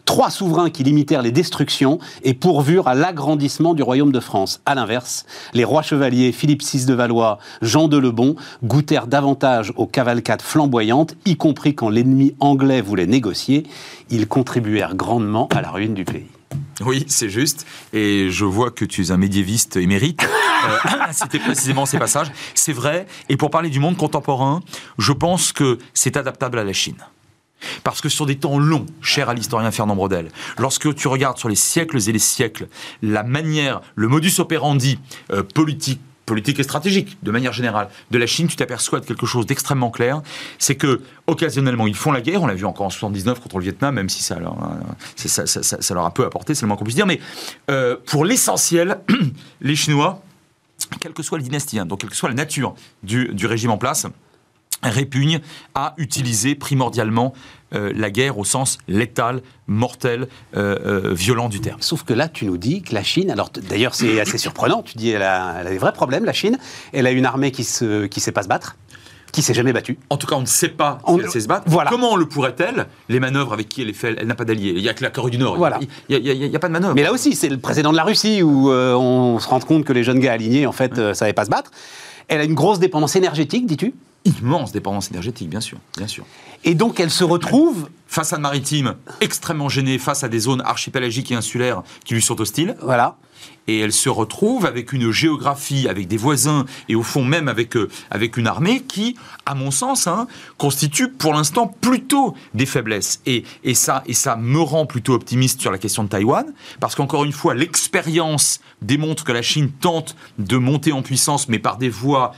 Trois souverains qui limitèrent les destructions et pourvurent à l'agrandissement du royaume de France. À l'inverse, les rois chevaliers Philippe VI de Valois, Jean de Lebon goûtèrent davantage aux cavalcades flamboyantes, y compris quand l'ennemi anglais voulait négocier. Ils contribuèrent grandement à la ruine du pays. Oui, c'est juste. Et je vois que tu es un médiéviste émérite. Euh, C'était précisément ces passages. C'est vrai. Et pour parler du monde contemporain, je pense que c'est adaptable à la Chine. Parce que sur des temps longs, cher à l'historien Fernand Brodel, lorsque tu regardes sur les siècles et les siècles, la manière, le modus operandi euh, politique, politique et stratégique, de manière générale, de la Chine, tu t'aperçois de quelque chose d'extrêmement clair, c'est que occasionnellement ils font la guerre, on l'a vu encore en 79 contre le Vietnam, même si ça leur, ça, ça, ça, leur a peu apporté, c'est le moins qu'on puisse dire, mais euh, pour l'essentiel, les Chinois, quelle que soit la dynastie, hein, donc quelle que soit la nature du, du régime en place, répugne à utiliser primordialement euh, la guerre au sens létal, mortel, euh, euh, violent du terme. Sauf que là, tu nous dis que la Chine, alors d'ailleurs c'est assez surprenant, tu dis elle a, elle a, des vrais problèmes, la Chine, elle a une armée qui ne qui sait pas se battre. qui s'est jamais battue. En tout cas, on ne sait pas si On- elle sait se battre. voilà. Comment le pourrait-elle Les manœuvres avec qui elle est faite, elle n'a pas d'alliés. Il n'y a que la Corée du Nord. Voilà. Il n'y a, a- pas de manœuvre. Mais là aussi, c'est le président de la Russie où euh, on se rend compte que les jeunes gars alignés, en fait, euh, savaient pas se battre. Elle a une grosse dépendance énergétique, dis-tu? Immense dépendance énergétique, bien sûr. Bien sûr. Et donc, elle se retrouve, Façade maritime extrêmement gênée face à des zones archipélagiques et insulaires qui lui sont hostiles. voilà, et elle se retrouve avec une géographie, avec des voisins, et au fond même avec, euh, avec une armée qui, à mon sens, hein, constitue pour l'instant plutôt des faiblesses. Et, et, ça, et ça me rend plutôt optimiste sur la question de Taïwan, parce qu'encore une fois, l'expérience démontre que la Chine tente de monter en puissance, mais par des voies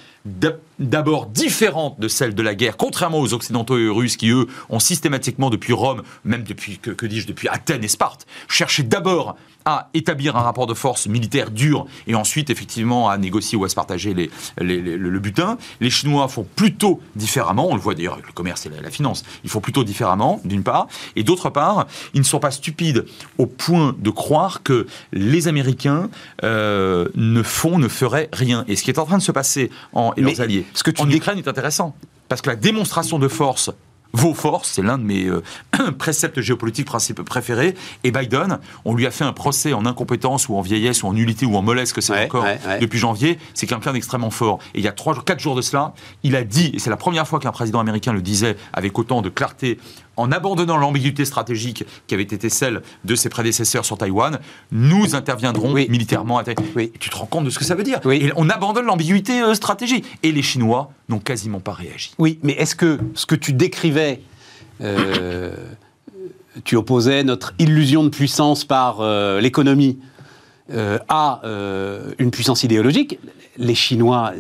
d'abord différentes de celles de la guerre, contrairement aux Occidentaux et aux Russes qui, eux, ont systématiquement, depuis Rome, même depuis, que dis-je, depuis Athènes et Sparte, cherché d'abord à établir un rapport de force militaire dur et ensuite, effectivement, à négocier ou à se partager les, les- les- le, butin. Les Chinois font plutôt différemment, on le voit d'ailleurs avec le commerce et la, la finance, ils font plutôt différemment, d'une part, et d'autre part, ils ne sont pas stupides au point de croire que les Américains euh, ne font, ne feraient rien. Et ce qui est en train de se passer en, et leurs alliés ce que tu en dis- Ukraine est intéressant. Parce que la démonstration de force, vos forces, c'est l'un de mes euh, préceptes géopolitiques principaux préférés. Et Biden, on lui a fait un procès en incompétence ou en vieillesse ou en nullité ou en mollesse que c'est Ouais, encore ouais, ouais. depuis janvier. C'est quelqu'un d'extrêmement fort. Et il y a trois, quatre jours de cela, il a dit, et c'est la première fois qu'un président américain le disait avec autant de clarté, en abandonnant l'ambiguïté stratégique qui avait été celle de ses prédécesseurs sur Taïwan, nous interviendrons Oui. militairement à Taïwan. Oui. Et tu te rends compte de ce que ça veut dire Oui. Et on abandonne l'ambiguïté euh, stratégique. Et les Chinois n'ont quasiment pas réagi. Oui, mais est-ce que ce que tu décrivais, euh, tu opposais notre illusion de puissance par euh, l'économie à une puissance idéologique Les Chinois,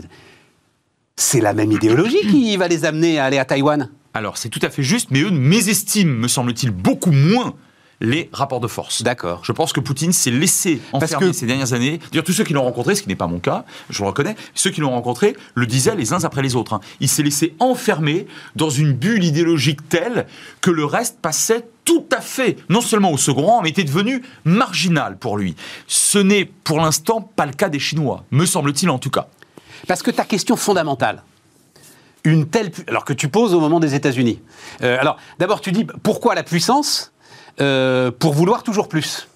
c'est la même idéologie qui va les amener à aller à Taïwan? Alors, c'est tout à fait juste, mais eux mésestiment, me semble-t-il, beaucoup moins les rapports de force. D'accord. Je pense que Poutine s'est laissé enfermer que- ces dernières années. D'ailleurs, tous ceux qui l'ont rencontré, ce qui n'est pas mon cas, je le reconnais, ceux qui l'ont rencontré le disaient les uns après les autres. hein. Il s'est laissé enfermer dans une bulle idéologique telle que le reste passait tout à fait, non seulement au second rang, mais était devenu marginal pour lui. Ce n'est pour l'instant pas le cas des Chinois, me semble-t-il en tout cas. Parce que ta question fondamentale, une telle, alors que tu poses au moment des États-Unis. Euh, alors, d'abord, tu dis pourquoi la puissance Euh, Pour vouloir toujours plus?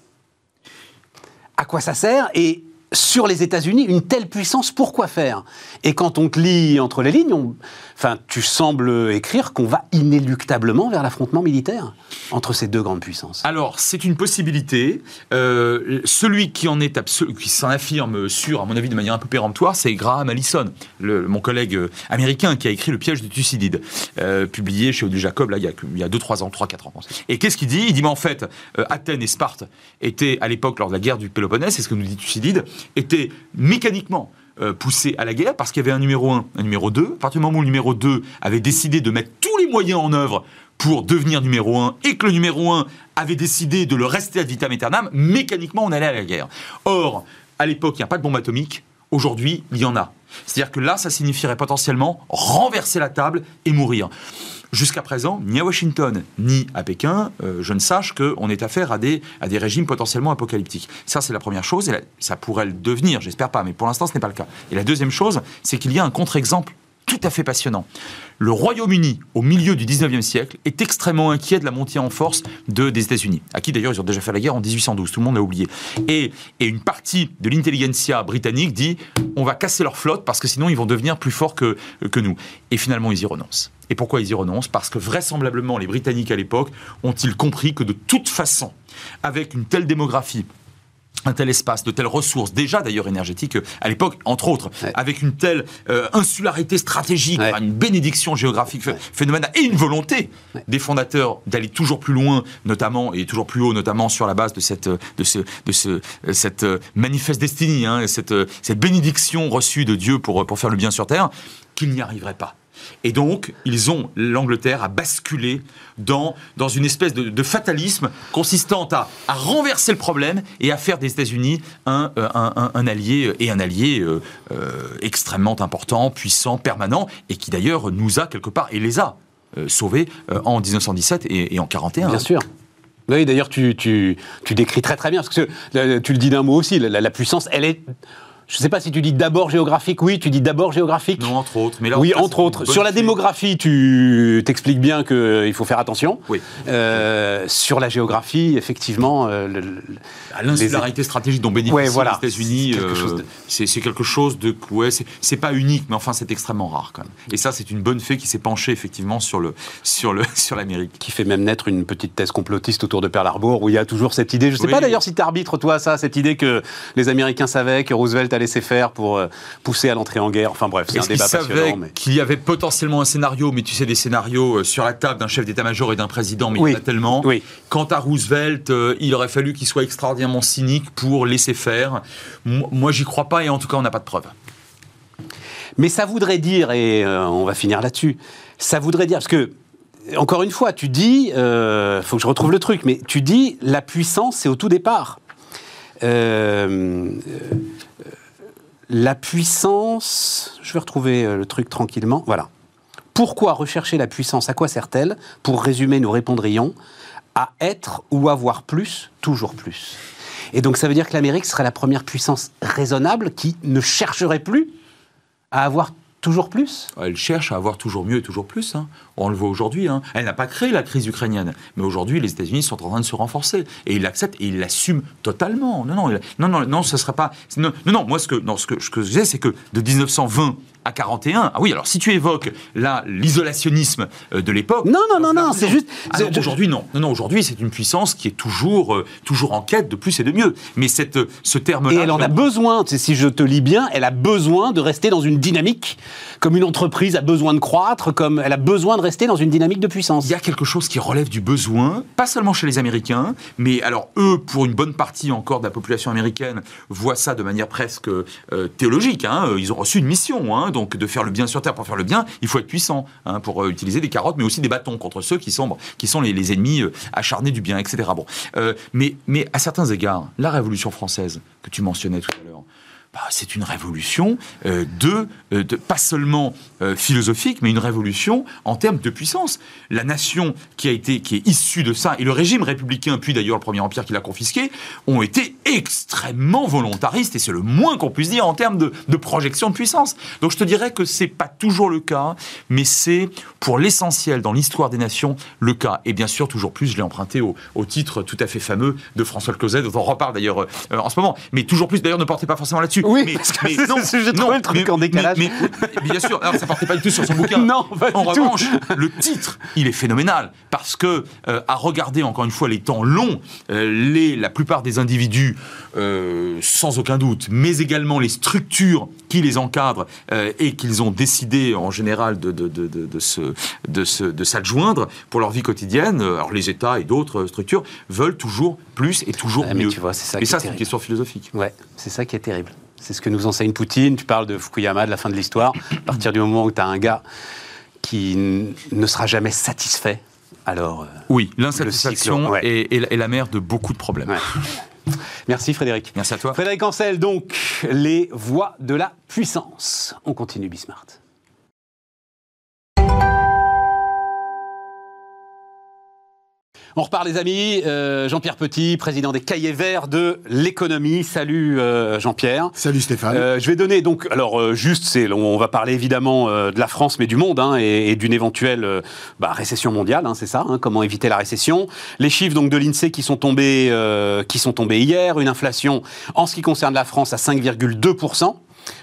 À quoi ça sert? Et sur les États-Unis, une telle puissance, pourquoi faire? Et quand on te lit entre les lignes, on- enfin, tu sembles écrire qu'on va inéluctablement vers l'affrontement militaire entre ces deux grandes puissances. Alors, c'est une possibilité. Euh, celui qui s'en affirme sûr, à mon avis, de manière un peu péremptoire, c'est Graham Allison, mon collègue euh, américain qui a écrit Le piège du Thucydide, euh, publié chez Odile Jacob, là, il y a, il y a 2-3 ans, 3-4 ans. Et qu'est-ce qu'il dit? Il dit, mais en fait, Athènes et Sparte étaient, à l'époque, lors de la guerre du Péloponnèse, c'est ce que nous dit Thucydide, étaient mécaniquement euh, poussés à la guerre parce qu'il y avait un numéro 1, un numéro 2. À partir du moment où le numéro 2 avait décidé de mettre tous les moyens en œuvre pour devenir numéro 1 et que le numéro 1 avait décidé de le rester ad vitam aeternam, mécaniquement on allait à la guerre. Or, à l'époque, il n'y a pas de bombe atomique. Aujourd'hui, il y en a. C'est-à-dire que là, ça signifierait potentiellement renverser la table et mourir. Jusqu'à présent, ni à Washington ni à Pékin, euh, je ne sache qu'on est affaire à des, à des régimes potentiellement apocalyptiques. Ça, c'est la première chose, et ça pourrait le devenir, j'espère pas, mais pour l'instant, ce n'est pas le cas. Et la deuxième chose, c'est qu'il y a un contre-exemple tout à fait passionnant. Le Royaume-Uni, au milieu du 19e siècle, est extrêmement inquiet de la montée en force de, des États-Unis, à qui d'ailleurs ils ont déjà fait la guerre en 1812, tout le monde l'a oublié. Et, et une partie de l'intelligentsia britannique dit on va casser leur flotte parce que sinon ils vont devenir plus forts que, que nous. Et finalement ils y renoncent. Et pourquoi ils y renoncent? Parce que vraisemblablement les Britanniques à l'époque ont-ils compris que de toute façon, avec une telle démographie, un tel espace, de telles ressources, déjà d'ailleurs énergétiques euh, à l'époque, entre autres, Ouais. avec une telle euh, insularité stratégique, Ouais. une bénédiction géographique ph- phénoménale et une volonté des fondateurs d'aller toujours plus loin, notamment et toujours plus haut, notamment sur la base de cette euh, de ce de ce cette manifeste destinée, hein, cette cette bénédiction reçue de Dieu pour pour faire le bien sur terre, qu'ils n'y arriveraient pas. Et donc, ils ont, l'Angleterre, à basculer dans, dans une espèce de, fatalisme consistant à, à renverser le problème et à faire des États-Unis un, euh, un, allié, euh, et un allié euh, extrêmement important, puissant, permanent, et qui d'ailleurs nous a quelque part, et les a, sauvés en 1917 et, en 41. Bien sûr. Oui, d'ailleurs, tu, tu, tu décris très très bien, parce que tu le dis d'un mot aussi, la puissance, elle est Je ne sais pas si tu dis d'abord géographique. Oui, tu dis d'abord géographique. Non, entre autres. Mais là, oui, entre autres. Sur la démographie, tu t'expliques bien qu'il faut faire attention. Oui. Euh, sur la géographie, effectivement. Euh, L'insularité stratégique dont bénéficient les États-Unis, c'est quelque, chose de. Ouais, c'est pas unique, mais enfin, c'est extrêmement rare quand même. Et ça, c'est une bonne fée qui s'est penchée effectivement sur l'Amérique. Sur le, sur qui fait même naître une petite thèse complotiste autour de Pearl Harbor, où il y a toujours cette idée. Je ne sais pas d'ailleurs si tu arbitres, toi, ça, cette idée que les Américains savaient que Roosevelt laisser faire pour euh, pousser à l'entrée en guerre. Enfin bref, c'est un débat passionnant. Mais... Qu'il y avait potentiellement un scénario, mais tu sais, des scénarios euh, sur la table d'un chef d'état-major et d'un président, mais il y en a tellement. Oui. Quant à Roosevelt, euh, il aurait fallu qu'il soit extraordinairement cynique pour laisser faire. Moi, j'y crois pas et en tout cas, on n'a pas de preuves. Mais ça voudrait dire, et on va finir là-dessus, ça voudrait dire, parce que encore une fois, tu dis, il faut que je retrouve le truc, mais tu dis la puissance, c'est au tout départ. Euh, la puissance, je vais retrouver euh, le truc tranquillement, voilà. Pourquoi rechercher la puissance? À quoi sert-elle? Pour résumer, nous répondrions à être ou avoir plus, toujours plus. Et donc ça veut dire que l'Amérique serait la première puissance raisonnable qui ne chercherait plus à avoir toujours plus Elle cherche à avoir toujours mieux et toujours plus. Hein. On le voit aujourd'hui. Hein. Elle n'a pas créé la crise ukrainienne. Mais aujourd'hui, les États-Unis sont en train de se renforcer. Et il l'accepte et il l'assume totalement. Non, non, non, non, ce ne sera pas. Non, non, moi, ce que je disais, c'est que de 1920 à 41. Ah oui, alors si tu évoques là l'isolationnisme euh, de l'époque. Non, non, non, non, c'est juste. Ah aujourd'hui, non. Non, non, aujourd'hui, c'est une puissance qui est toujours, euh, toujours en quête de plus et de mieux. Mais cette, euh, ce terme-là. Et elle en a besoin, si je te lis bien, elle a besoin de rester dans une dynamique, comme une entreprise a besoin de croître, comme elle a besoin de rester dans une dynamique de puissance. Il y a quelque chose qui relève du besoin, pas seulement chez les Américains, mais alors eux, pour une bonne partie encore de la population américaine, voient ça de manière presque théologique. Hein. Ils ont reçu une mission. Hein donc de faire le bien sur Terre pour faire le bien, il faut être puissant hein, pour euh, utiliser des carottes, mais aussi des bâtons contre ceux qui sont, les, ennemis euh, acharnés du bien, etc. Euh, mais, mais à certains égards, la Révolution française que tu mentionnais tout à l'heure, bah, c'est une révolution euh, de, euh, de, pas seulement euh, philosophique, mais une révolution en termes de puissance. La nation qui a été, qui est issue de ça, et le régime républicain, puis d'ailleurs le Premier Empire qui l'a confisqué, ont été extrêmement volontaristes, et c'est le moins qu'on puisse dire en termes de, projection de puissance. Donc je te dirais que c'est pas toujours le cas, mais c'est pour l'essentiel dans l'histoire des nations le cas. Et bien sûr, toujours plus, je l'ai emprunté au, au, titre tout à fait fameux de François Closet, dont on reparle d'ailleurs en ce moment. Mais toujours plus, d'ailleurs, ne portez pas forcément là-dessus. Oui, mais, parce que mais non, j'ai trouvé le truc en décalage. Mais, bien sûr, alors ça portait pas du tout sur son bouquin. non, pas En du revanche, le titre, il est phénoménal parce que euh, à regarder encore une fois les temps longs, euh, les, la plupart des individus, euh, sans aucun doute, mais également les structures qui les encadrent et qu'ils ont décidé en général de, de, de, de, se, de, se, de s'adjoindre pour leur vie quotidienne. Alors les États et d'autres structures veulent toujours plus et toujours ah, mieux. Tu vois, ça et ça, c'est une question philosophique. Ouais, c'est ça qui est terrible. C'est ce que nous enseigne Poutine. Tu parles de Fukuyama, de la fin de l'histoire. À partir du moment où tu as un gars qui ne sera jamais satisfait, alors. Euh, oui, l'insatisfaction est, la mère de beaucoup de problèmes. Merci Frédéric. Merci à toi. Frédéric Ancel, donc, les voies de la puissance. On continue Bismart. On repart les amis. Euh, Jean-Pierre Petit, président des Cahiers Verts de l'économie. Salut euh, Jean-Pierre. Salut Stéphane. Euh, je vais donner donc, alors juste, c'est, on va parler évidemment de la France, mais du monde hein, et, d'une éventuelle bah, récession mondiale. Hein, c'est ça. Hein, comment éviter la récession Les chiffres donc de l'Insee qui sont tombés, qui sont tombés hier. Une inflation en ce qui concerne la France à 5,2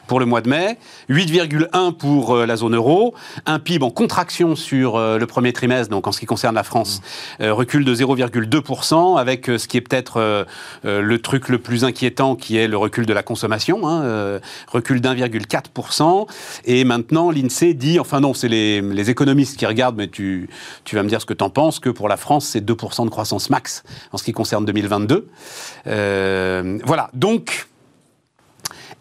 pour le mois de mai, 8,1 pour euh, la zone euro, un PIB en contraction sur euh, le premier trimestre, donc en ce qui concerne la France, euh, recul de 0,2%, avec ce qui est peut-être le truc le plus inquiétant, qui est le recul de la consommation, hein, recul d'1,4%. Et maintenant, l'INSEE dit, enfin non, c'est les, économistes qui regardent, mais tu, tu vas me dire ce que tu en penses, que pour la France, c'est 2% de croissance max en ce qui concerne 2022. voilà, donc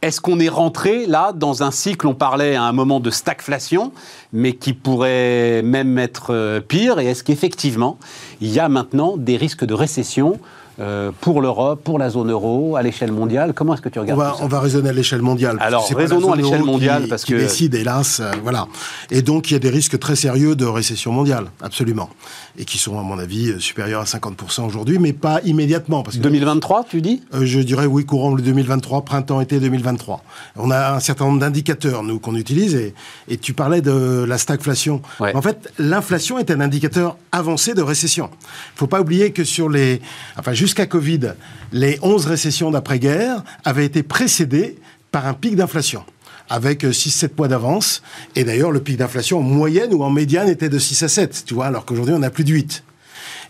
est-ce qu'on est rentré là dans un cycle, on parlait à un moment de stagflation, mais qui pourrait même être euh, pire? Et est-ce qu'effectivement, il y a maintenant des risques de récession euh, pour l'Europe, pour la zone euro, à l'échelle mondiale? Comment est-ce que tu regardes on va, tout ça? on va raisonner à l'échelle mondiale. Alors, raisonnons à l'échelle mondiale, qui- parce qui que- décide, hélas, euh, voilà. Et donc, il y a des risques très sérieux de récession mondiale, absolument. Et qui sont, à mon avis, euh, supérieurs à 50% aujourd'hui, mais pas immédiatement. Parce que 2023, tu dis? Euh, je dirais oui, courant le 2023, printemps-été 2023. On a un certain nombre d'indicateurs, nous, qu'on utilise, et, et tu parlais de la stagflation. Ouais. En fait, l'inflation est un indicateur avancé de récession. Il faut pas oublier que sur les... Enfin, jusqu'à Covid, les 11 récessions d'après-guerre avaient été précédées par un pic d'inflation avec 6-7 mois d'avance. Et d'ailleurs, le pic d'inflation en moyenne ou en médiane était de 6 à 7, tu vois, alors qu'aujourd'hui, on a plus de 8.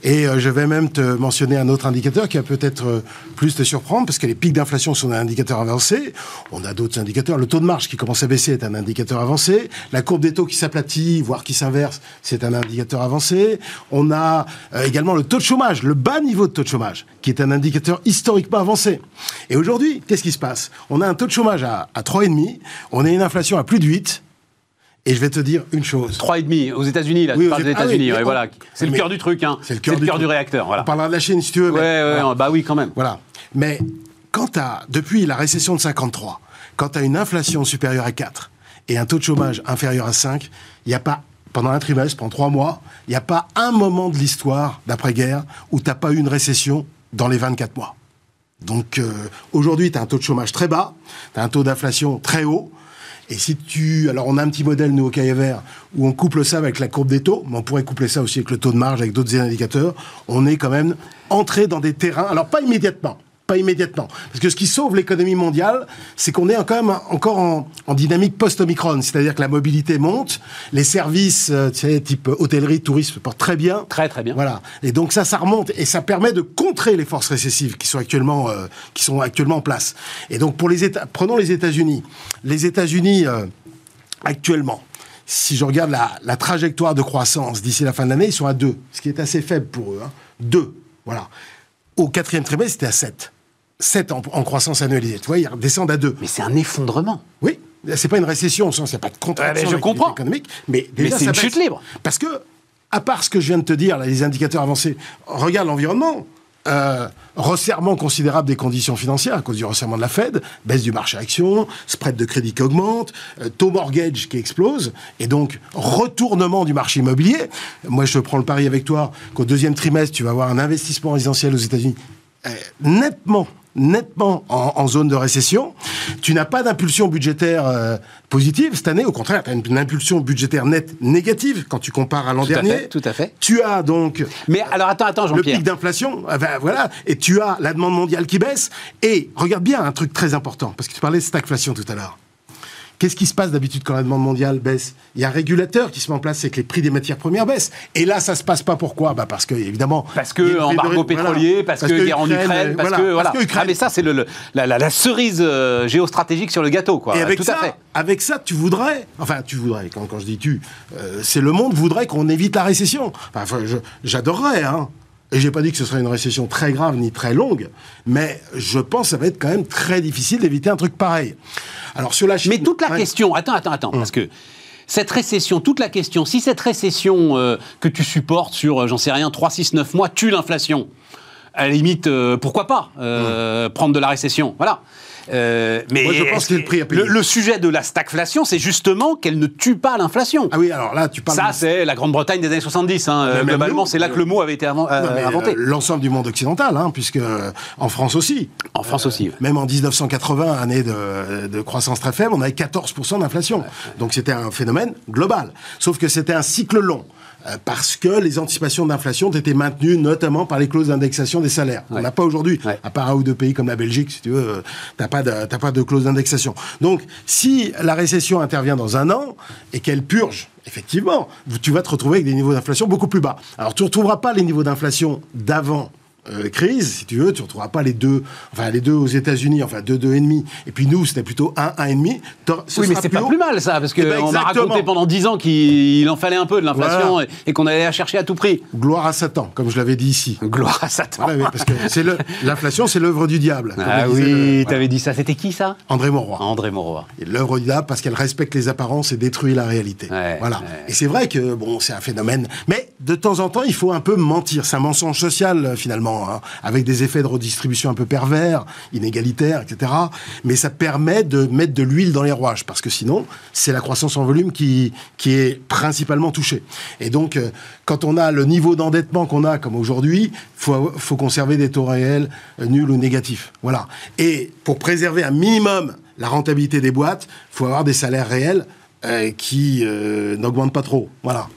Et euh, je vais même te mentionner un autre indicateur qui va peut-être euh, plus te surprendre, parce que les pics d'inflation sont un indicateur avancé. On a d'autres indicateurs. Le taux de marge qui commence à baisser est un indicateur avancé. La courbe des taux qui s'aplatit, voire qui s'inverse, c'est un indicateur avancé. On a euh, également le taux de chômage, le bas niveau de taux de chômage, qui est un indicateur historiquement avancé. Et aujourd'hui, qu'est-ce qui se passe? On a un taux de chômage à, à 3,5, on a une inflation à plus de 8. Et je vais te dire une chose. 3,5 aux États-Unis, là, Oui, tu aux parles ah États-Unis, oui, mais voilà. C'est le cœur du truc, hein. C'est le cœur du du réacteur, voilà. On parlera de la Chine si tu veux. mais- Ouais, bah oui, quand même. Voilà. Mais quand tu as, depuis la récession de 53, quand tu as une inflation supérieure à 4 et un taux de chômage inférieur à 5, il n'y a pas, pendant un trimestre, pendant trois mois, il n'y a pas un moment de l'histoire d'après-guerre où tu n'as pas eu une récession dans les 24 mois. Donc euh, aujourd'hui, tu as un taux de chômage très bas, tu as un taux d'inflation très haut. Et si tu. Alors, on a un petit modèle, nous, au Vert, où on couple ça avec la courbe des taux, mais on pourrait coupler ça aussi avec le taux de marge, avec d'autres indicateurs. On est quand même entré dans des terrains. Alors, pas immédiatement. Pas immédiatement. Parce que ce qui sauve l'économie mondiale, c'est qu'on est quand même encore en, en dynamique post-Omicron. C'est-à-dire que la mobilité monte, les services, euh, tu sais, type hôtellerie, tourisme, se portent très bien. Très, très bien. Voilà. Et donc ça, ça remonte et ça permet de contrer les forces récessives qui sont actuellement, euh, qui sont actuellement en place. Et donc pour les États, prenons les États-Unis. Les États-Unis euh, actuellement, si je regarde la, la trajectoire de croissance d'ici la fin de l'année, ils sont à 2, ce qui est assez faible pour eux. Hein. 2, voilà. Au quatrième trimestre, c'était à 7. 7 en, en croissance annualisée. Tu vois, ils redescendent à 2. Mais c'est un effondrement. Oui, c'est pas une récession, au sens, il n'y a pas de contraction Ouais, je comprends. économique, mais c'est une baisse. chute libre. Parce que, à part ce que je viens de te dire, là, les indicateurs avancés, regarde l'environnement. Euh, resserrement considérable des conditions financières à cause du resserrement de la Fed, baisse du marché action, spread de crédit qui augmente, euh, taux mortgage qui explose, et donc retournement du marché immobilier. Moi, je prends le pari avec toi qu'au deuxième trimestre, tu vas avoir un investissement résidentiel aux États-Unis euh, nettement nettement en, en zone de récession. Tu n'as pas d'impulsion budgétaire euh, positive cette année. Au contraire, tu as une, une impulsion budgétaire nette négative quand tu compares à l'an à dernier. fait, tout à fait. Tu as donc Mais alors, attends, attends, le pic d'inflation, ah ben, voilà, et tu as la demande mondiale qui baisse. Et regarde bien un truc très important, parce que tu parlais de stagflation tout à l'heure. Qu'est-ce qui se passe d'habitude quand la demande mondiale baisse? Il y a un régulateur qui se met en place, c'est que les prix des matières premières baissent. Et là, ça se passe pas pourquoi? Bah Parce que, évidemment. Parce que embargo voilà. pétrolier, parce, que, guerre en Ukraine, parce voilà, que voilà. Ukraine- Ah mais ça c'est le, le- la, la- la cerise euh, géostratégique sur le gâteau quoi. Et avec Tout ça, à fait. avec ça, tu voudrais, enfin, tu voudrais, quand, quand je dis tu, euh, c'est le monde voudrait qu'on évite la récession. Enfin, j'adorerais, hein. Et j'ai pas dit que ce serait une récession très grave ni très longue, mais je pense que ça va être quand même très difficile d'éviter un truc pareil. Alors sur la Chine, Mais toute la ouais. question, attends, attends, attends, parce que cette récession, toute la question, si cette récession euh, que tu supportes sur, euh, j'en sais rien, 3, 6, 9 mois tue l'inflation, à la limite, euh, pourquoi pas euh, prendre de la récession Voilà. Euh, mais Moi, je pense c'est le prix à payer. Le, le sujet de la stagflation, c'est justement qu'elle ne tue pas l'inflation. Ah oui, alors là, tu parles. Ça, de- c'est la Grande-Bretagne des années 70. hein. Euh, globalement, c'est là que le mot avait été avant- euh, euh, inventé. L'ensemble du monde occidental, hein, puisque euh, en France aussi. En France aussi. ouais. Même en 1980, année de, de croissance très faible, on avait 14% d'inflation. Donc c'était un phénomène global. Sauf que c'était un cycle long. Euh, Parce que les anticipations d'inflation étaient maintenues notamment par les clauses d'indexation des salaires. On Ouais. n'a pas aujourd'hui, Ouais. à part un ou deux pays comme la Belgique, si tu veux, euh, t'as pas de, t'as pas de clause d'indexation. Donc, si la récession intervient dans un an et qu'elle purge, effectivement, tu vas te retrouver avec des niveaux d'inflation beaucoup plus bas. Alors, tu ne retrouveras pas les niveaux d'inflation d'avant euh, crise, si tu veux, tu ne retrouveras pas les deux, enfin les deux aux États-Unis, enfin deux, deux et demi. Et puis nous, c'était plutôt un, un et demi. Ce Oui, mais c'est pas haut. plus mal ça, parce qu'on Eh ben, m'a raconté exactement. pendant 10 ans qu'il en fallait un peu de l'inflation Voilà. et, et qu'on allait la chercher à tout prix. Gloire à Satan, comme je l'avais dit ici. Gloire à Satan. Voilà, oui, parce que c'est l'inflation, c'est l'œuvre du diable. Ah le- oui, voilà. t'avais dit ça. C'était qui ça? André Mauroy. André Mauroy. L'œuvre du diable parce qu'elle respecte les apparences et détruit la réalité. Ouais, voilà. ouais. Et c'est vrai que bon, c'est un phénomène. Mais de temps en temps, il faut un peu mentir. C'est un mensonge social, euh, finalement, hein, avec des effets de redistribution un peu pervers, inégalitaires, etc. Mais ça permet de mettre de l'huile dans les rouages, parce que sinon, c'est la croissance en volume qui, qui est principalement touchée. Et donc, euh, quand on a le niveau d'endettement qu'on a, comme aujourd'hui, faut, faut conserver des taux réels euh, nuls ou négatifs. Voilà. Et pour préserver un minimum la rentabilité des boîtes, faut avoir des salaires réels euh, qui euh, n'augmentent pas trop. Voilà.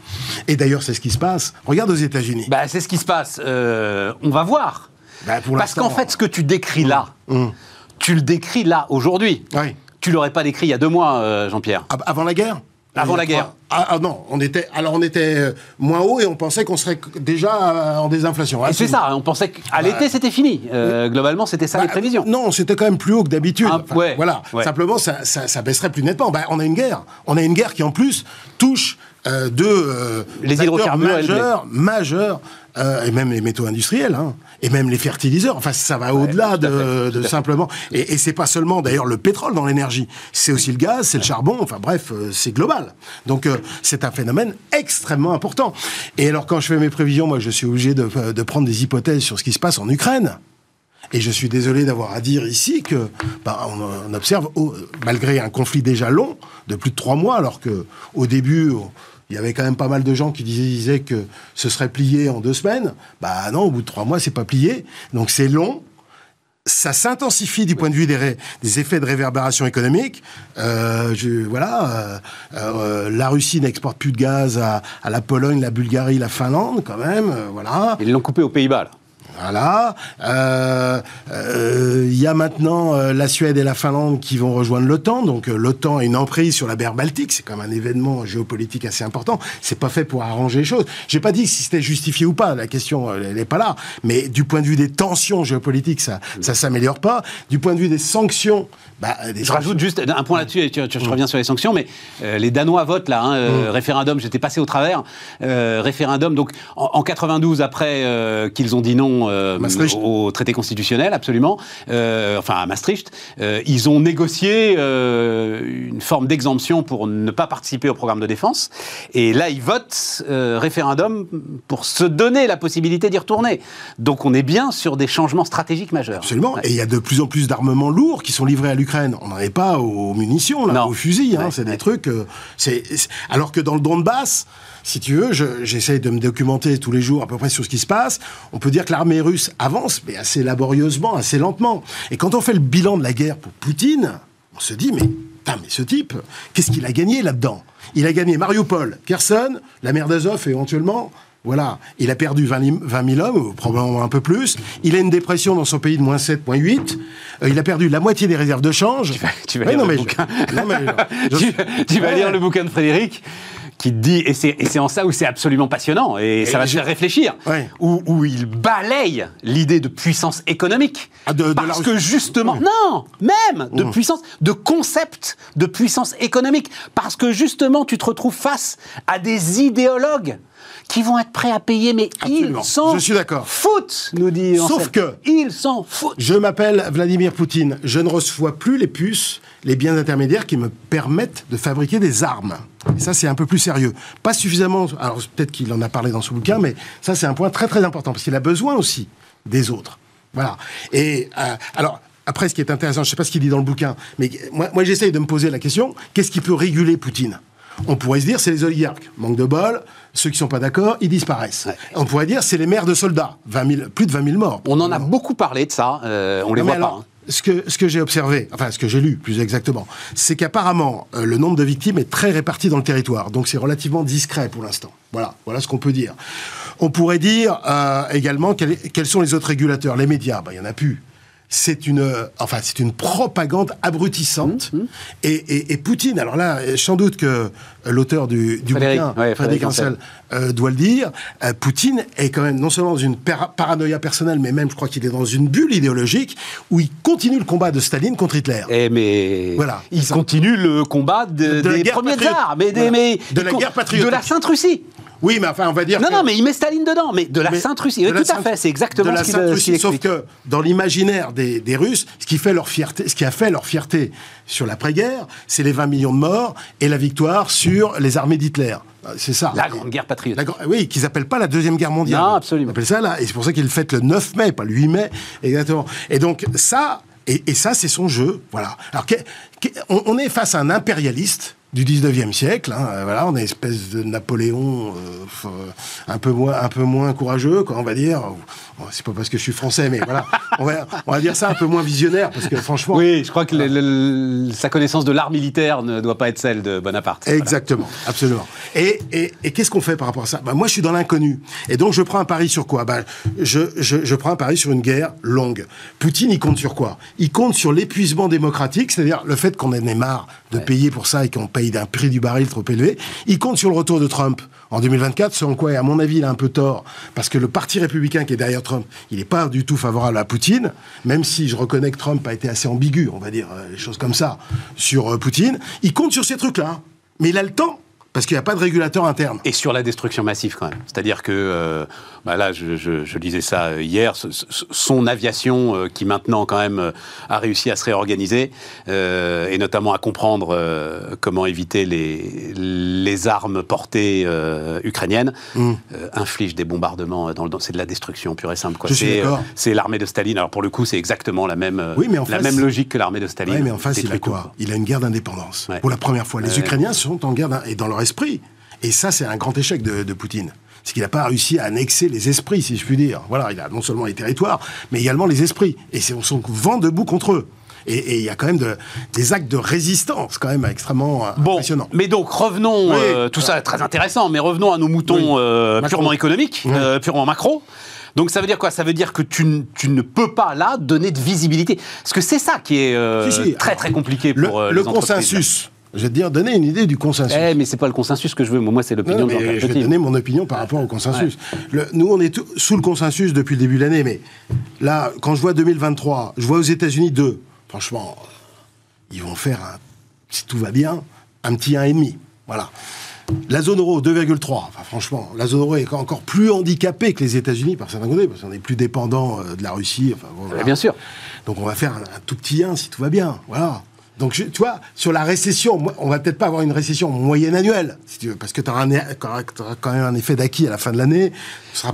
Et d'ailleurs, c'est ce qui se passe. Regarde aux États-Unis. Bah, c'est ce qui se passe. Euh, on va voir. Bah, pour Parce qu'en fait, ce que tu décris là, Hum. tu le décris là, aujourd'hui. Oui. Tu l'aurais pas décrit il y a deux mois, Jean-Pierre. Ab- Avant la guerre? Avant la guerre. Ah, ah non, on était, alors on était euh, moins haut et on pensait qu'on serait déjà euh, en désinflation. Et c'est ça, on pensait qu'à l'été, c'était fini. Euh, globalement, c'était ça les Bah, prévisions. Non, c'était quand même plus haut que d'habitude. Ah, ouais, voilà. ouais. Simplement, ça, ça- ça baisserait plus nettement. Bah, on a une guerre. On a une guerre qui, en plus, touche euh, deux euh, Les hydrocarbures majeurs, majeurs euh, et même les métaux industriels, hein, et même les fertiliseurs. Enfin, ça va au-delà de, de simplement. Et, et c'est pas seulement, d'ailleurs, le pétrole dans l'énergie. C'est aussi le gaz, c'est le charbon. Enfin, bref, euh, c'est global. Donc, euh, c'est un phénomène extrêmement important. Et alors, quand je fais mes prévisions, moi, je suis obligé de, de prendre des hypothèses sur ce qui se passe en Ukraine. Et je suis désolé d'avoir à dire ici que bah, on, observe, malgré un conflit déjà long de plus de trois mois, alors que au début il y avait quand même pas mal de gens qui disaient, que ce serait plié en deux semaines. Bah non, au bout de trois mois, c'est pas plié. Donc c'est long. Ça s'intensifie du point de vue des, effets de réverbération économique. Euh, voilà, euh, euh, la Russie n'exporte plus de gaz à, à la Pologne, la Bulgarie, la Finlande, quand même. voilà. Ils l'ont coupé aux Pays-Bas. Là. Voilà. Euh, euh, Il y a maintenant euh, la Suède et la Finlande qui vont rejoindre l'OTAN. Donc l'OTAN a une emprise sur la mer Baltique. C'est même un événement géopolitique assez important. C'est pas fait pour arranger les choses. J'ai pas dit si c'était justifié ou pas. La question, elle n'est pas là. Mais du point de vue des tensions géopolitiques, ça, ça s'améliore pas. Du point de vue des sanctions, bah, des Je sanctions- rajoute juste un point là-dessus, et tu- tu- je reviens sur les sanctions, mais euh, les Danois votent là, hein, euh, référendum, j'étais passé au travers, euh, référendum, donc en, en 92, après euh, qu'ils ont dit non euh, au, traité constitutionnel, absolument, euh, enfin à Maastricht, euh, ils ont négocié euh, une forme d'exemption pour ne pas participer au programme de défense, et là ils votent euh, référendum pour se donner la possibilité d'y retourner. Donc on est bien sur des changements stratégiques majeurs. Absolument. Ouais. Et il y a de plus en plus d'armements lourds qui sont livrés à l'Ukraine. On n'en est pas aux munitions, là, aux fusils. hein. Ouais, c'est ouais. des trucs. euh, c'est alors que dans le Donbass, si tu veux, je- j'essaye de me documenter tous les jours à peu près sur ce qui se passe. On peut dire que l'armée russe avance, mais assez laborieusement, assez lentement. Et quand on fait le bilan de la guerre pour Poutine, on se dit mais mais ce type, qu'est-ce qu'il a gagné là-dedans? Il a gagné Mariupol, Kherson, la mer d'Azov éventuellement. Voilà, il a perdu 20 000 20 000 hommes, probablement un peu plus. Il a une dépression dans son pays de moins 7, moins 8. Euh, il a perdu la moitié des réserves de change. Tu vas- tu vas Ouais, lire non, le mais je- bouquin. non, mais je- tu, tu vas Ouais. lire le bouquin de Frédéric qui te dit, et c'est en ça où c'est absolument passionnant, et, ça va te faire réfléchir, Ouais. où, où il balaye l'idée de puissance économique. Ah, de- de la parce que justement, non, même de puissance, de concept de puissance économique. Parce que justement, tu te retrouves face à des idéologues qui vont être prêts à payer, mais Absolument. ils s'en Je suis d'accord. foutent, nous dit Sauf que- Ils s'en foutent. Je m'appelle Vladimir Poutine. Je ne reçois plus les puces, les biens intermédiaires qui me permettent de fabriquer des armes. Et ça, c'est un peu plus sérieux. Pas suffisamment. Alors, peut-être qu'il en a parlé dans son bouquin, mais ça, c'est un point très, très important, parce qu'il a besoin aussi des autres. Voilà. Et euh, alors. Après, ce qui est intéressant, je ne sais pas ce qu'il dit dans le bouquin, mais moi, moi j'essaye de me poser la question qu'est-ce qui peut réguler Poutine? On pourrait se dire c'est les oligarques. Manque de bol, ceux qui sont pas d'accord, ils disparaissent. On pourrait dire c'est les maires de soldats. 20 000, plus de 20 000 morts. On en a beaucoup parlé de ça, euh, on les voit pas. hein. Ce que, ce que j'ai observé, enfin ce que j'ai lu plus exactement, c'est qu'apparemment euh, le nombre de victimes est très réparti dans le territoire, donc c'est relativement discret pour l'instant. Voilà, voilà ce qu'on peut dire. On pourrait dire euh, également quel- quels sont les autres régulateurs, les médias, ben, il y en a plus. C'est une, euh, enfin c'est une propagande abrutissante. Mmh, Et, et- et Poutine, alors là, sans doute que l'auteur du, du Frédéric, bouquin, ouais, Frédéric euh, doit le dire, euh, Poutine est quand même non seulement dans une para- paranoïa personnelle, mais même je crois qu'il est dans une bulle idéologique où il continue le combat de Staline contre Hitler. Eh mais Voilà, il continue le combat de- De des patriote. tsars, mais, des- Voilà. mais De la guerre patriotique. de la Sainte Russie. Oui, mais enfin, on va dire. Non, que- non, mais il met Staline dedans, mais de la Mais- Sainte Russie. Oui, tout à fait, c'est exactement de la ce qu'il Sainte Russie, sauf que dans l'imaginaire des, des Russes, ce qui fait leur fierté, ce qui a fait leur fierté sur l'après-guerre, c'est les 20 millions de morts et la victoire sur les armées d'Hitler. Euh, C'est ça. La Grande Guerre patriotique. La oui, qu'ils appellent pas la deuxième guerre mondiale. Non, absolument. Ils appellent ça là, et c'est pour ça qu'ils le fêtent le 9 mai, pas le 8 mai, exactement. Et donc ça, et, et ça, c'est son jeu, voilà. Alors, on est face à un impérialiste du 19e siècle, hein, euh, voilà, on est espèce de Napoléon euh, euh, un peu moins, un peu moins courageux, quoi, on va dire. Bon, c'est pas parce que je suis français, mais voilà, on va, on va dire ça un peu moins visionnaire, parce que franchement, Oui, je crois que le- le- sa connaissance de l'art militaire ne doit pas être celle de Bonaparte. Voilà. Exactement, absolument. Et, et, et qu'est-ce qu'on fait par rapport à ça? Bah, Moi, je suis dans l'inconnu. Et donc, je prends un pari sur quoi? Bah, je, je, je prends un pari sur une guerre longue. Poutine, il compte sur quoi? Il compte sur l'épuisement démocratique, c'est-à-dire le fait qu'on en ait marre de payer pour ça et qu'on paye d'un prix du baril trop élevé. Il compte sur le retour de Trump en 2024, selon quoi, et à mon avis, il a un peu tort, parce que le parti républicain qui est derrière Trump, il n'est pas du tout favorable à Poutine, même si je reconnais que Trump a été assez ambigu, on va dire, euh, les choses comme ça, sur euh, Poutine. Il compte sur ces trucs-là, mais il a le temps, parce qu'il n'y a pas de régulateur interne. Et sur la destruction massive quand même. C'est-à-dire que, euh, bah là, je, je, je lisais ça euh, hier, son aviation euh, qui maintenant quand même euh, a réussi à se réorganiser euh, et notamment à comprendre euh, comment éviter les, les armes portées euh, ukrainiennes, Mm. euh, inflige des bombardements. Dans le, dans- c'est de la destruction pure et simple. Quoi. C'est, l'armée de Staline. Alors pour le coup, c'est exactement la même, Oui, mais en la face- même logique que l'armée de Staline. Ouais, mais en face, il a quoi Il a une guerre d'indépendance. Ouais. Pour la première fois. Les. Ukrainiens sont en guerre et dans leur esprit. Et ça, c'est un grand échec de, de Poutine. C'est qu'il n'a pas réussi à annexer les esprits, si je puis dire. Voilà, il a non seulement les territoires, mais également les esprits. Et on s'en vent debout contre eux. Et il y a quand même de- des actes de résistance, quand même, extrêmement euh, Bon, impressionnants. mais donc revenons, Oui. euh, tout ça est très intéressant, mais revenons à nos moutons Oui. euh, purement économiques, Oui. purement macro. Donc ça veut dire quoi? Ça veut dire que tu, ne peux pas là donner de visibilité. Parce que c'est ça qui est Si, si. très très compliqué Le, pour le les entreprises. consensus, je vais te dire, donner une idée du consensus. Eh, mais c'est pas le consensus que je veux. Moi, c'est l'opinion de Jean-Pierre je vais donner mon opinion par rapport au consensus. Le- nous, on est tout- sous le consensus depuis le début de l'année, mais là, quand je vois 2023, je vois aux États-Unis 2. Franchement, ils vont faire, un- si tout va bien, un petit 1,5. Voilà. La zone euro, 2,3. Enfin, franchement, la zone euro est encore plus handicapée que les États-Unis par certains côtés, parce qu'on est plus dépendant euh, de la Russie. Enfin, bon, voilà. Bien sûr. Donc on va faire un, un tout petit 1 si tout va bien. Voilà. Donc je- tu vois, sur la récession, on va peut-être pas avoir une récession moyenne annuelle, si tu veux, parce que tu auras, quand même un effet d'acquis à la fin de l'année.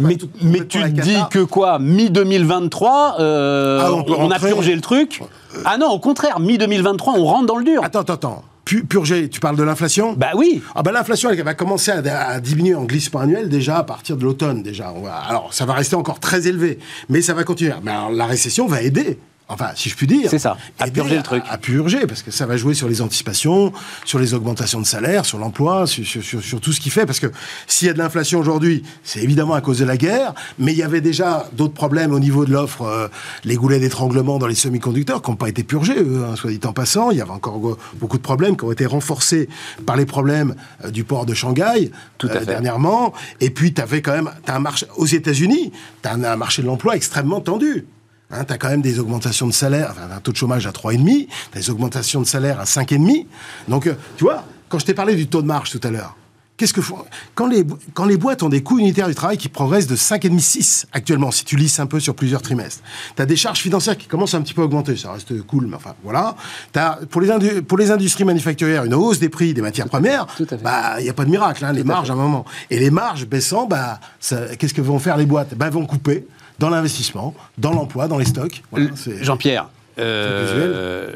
Mais, tout- mais complètement tu te dis que quoi Mi-2023, euh, Ah, on a purgé le truc Ah non, au contraire, mi-2023, on rentre dans le dur. Attends, attends, attends. Pu- Purger, tu parles de l'inflation? Bah oui Ah bah l'inflation elle va commencer à, à diminuer en glissement annuel déjà à partir de l'automne déjà. On va- alors ça va rester encore très élevé, mais ça va continuer. Mais alors, la récession va aider. Enfin, si je puis dire. C'est ça, à purger le truc. À, purger, parce que ça va jouer sur les anticipations, sur les augmentations de salaire, sur l'emploi, sur, sur- sur- sur tout ce qui fait. Parce que s'il y a de l'inflation aujourd'hui, c'est évidemment à cause de la guerre, mais il y avait déjà d'autres problèmes au niveau de l'offre, euh, les goulets d'étranglement dans les semi-conducteurs qui n'ont pas été purgés, eux, hein, soit dit en passant. Il y avait encore beaucoup de problèmes qui ont été renforcés par les problèmes euh, du port de Shanghai Tout à euh, fait. dernièrement. Et puis, tu avais quand même t'as un marché aux États-Unis, tu as un, un marché de l'emploi extrêmement tendu. Tu as quand même des augmentations de salaire, enfin, un taux de chômage à 3,5, tu as des augmentations de salaire à 5,5. Donc, euh, tu vois, quand je t'ai parlé du taux de marge tout à l'heure, Qu'est-ce que font quand les, quand les boîtes ont des coûts unitaires du travail qui progressent de 5,5-6 actuellement, si tu lisses un peu sur plusieurs trimestres, tu as des charges financières qui commencent un petit peu à augmenter, ça reste cool, mais enfin voilà. As pour les, indu- pour les industries manufacturières une hausse des prix des matières premières, Tout bah il n'y a pas de miracle, hein, les marges à un moment. Et les marges baissant, bah, ça- qu'est-ce que vont faire les boîtes? Bah, Elles vont couper dans l'investissement, dans l'emploi, dans les stocks. Voilà, Jean-Pierre, euh,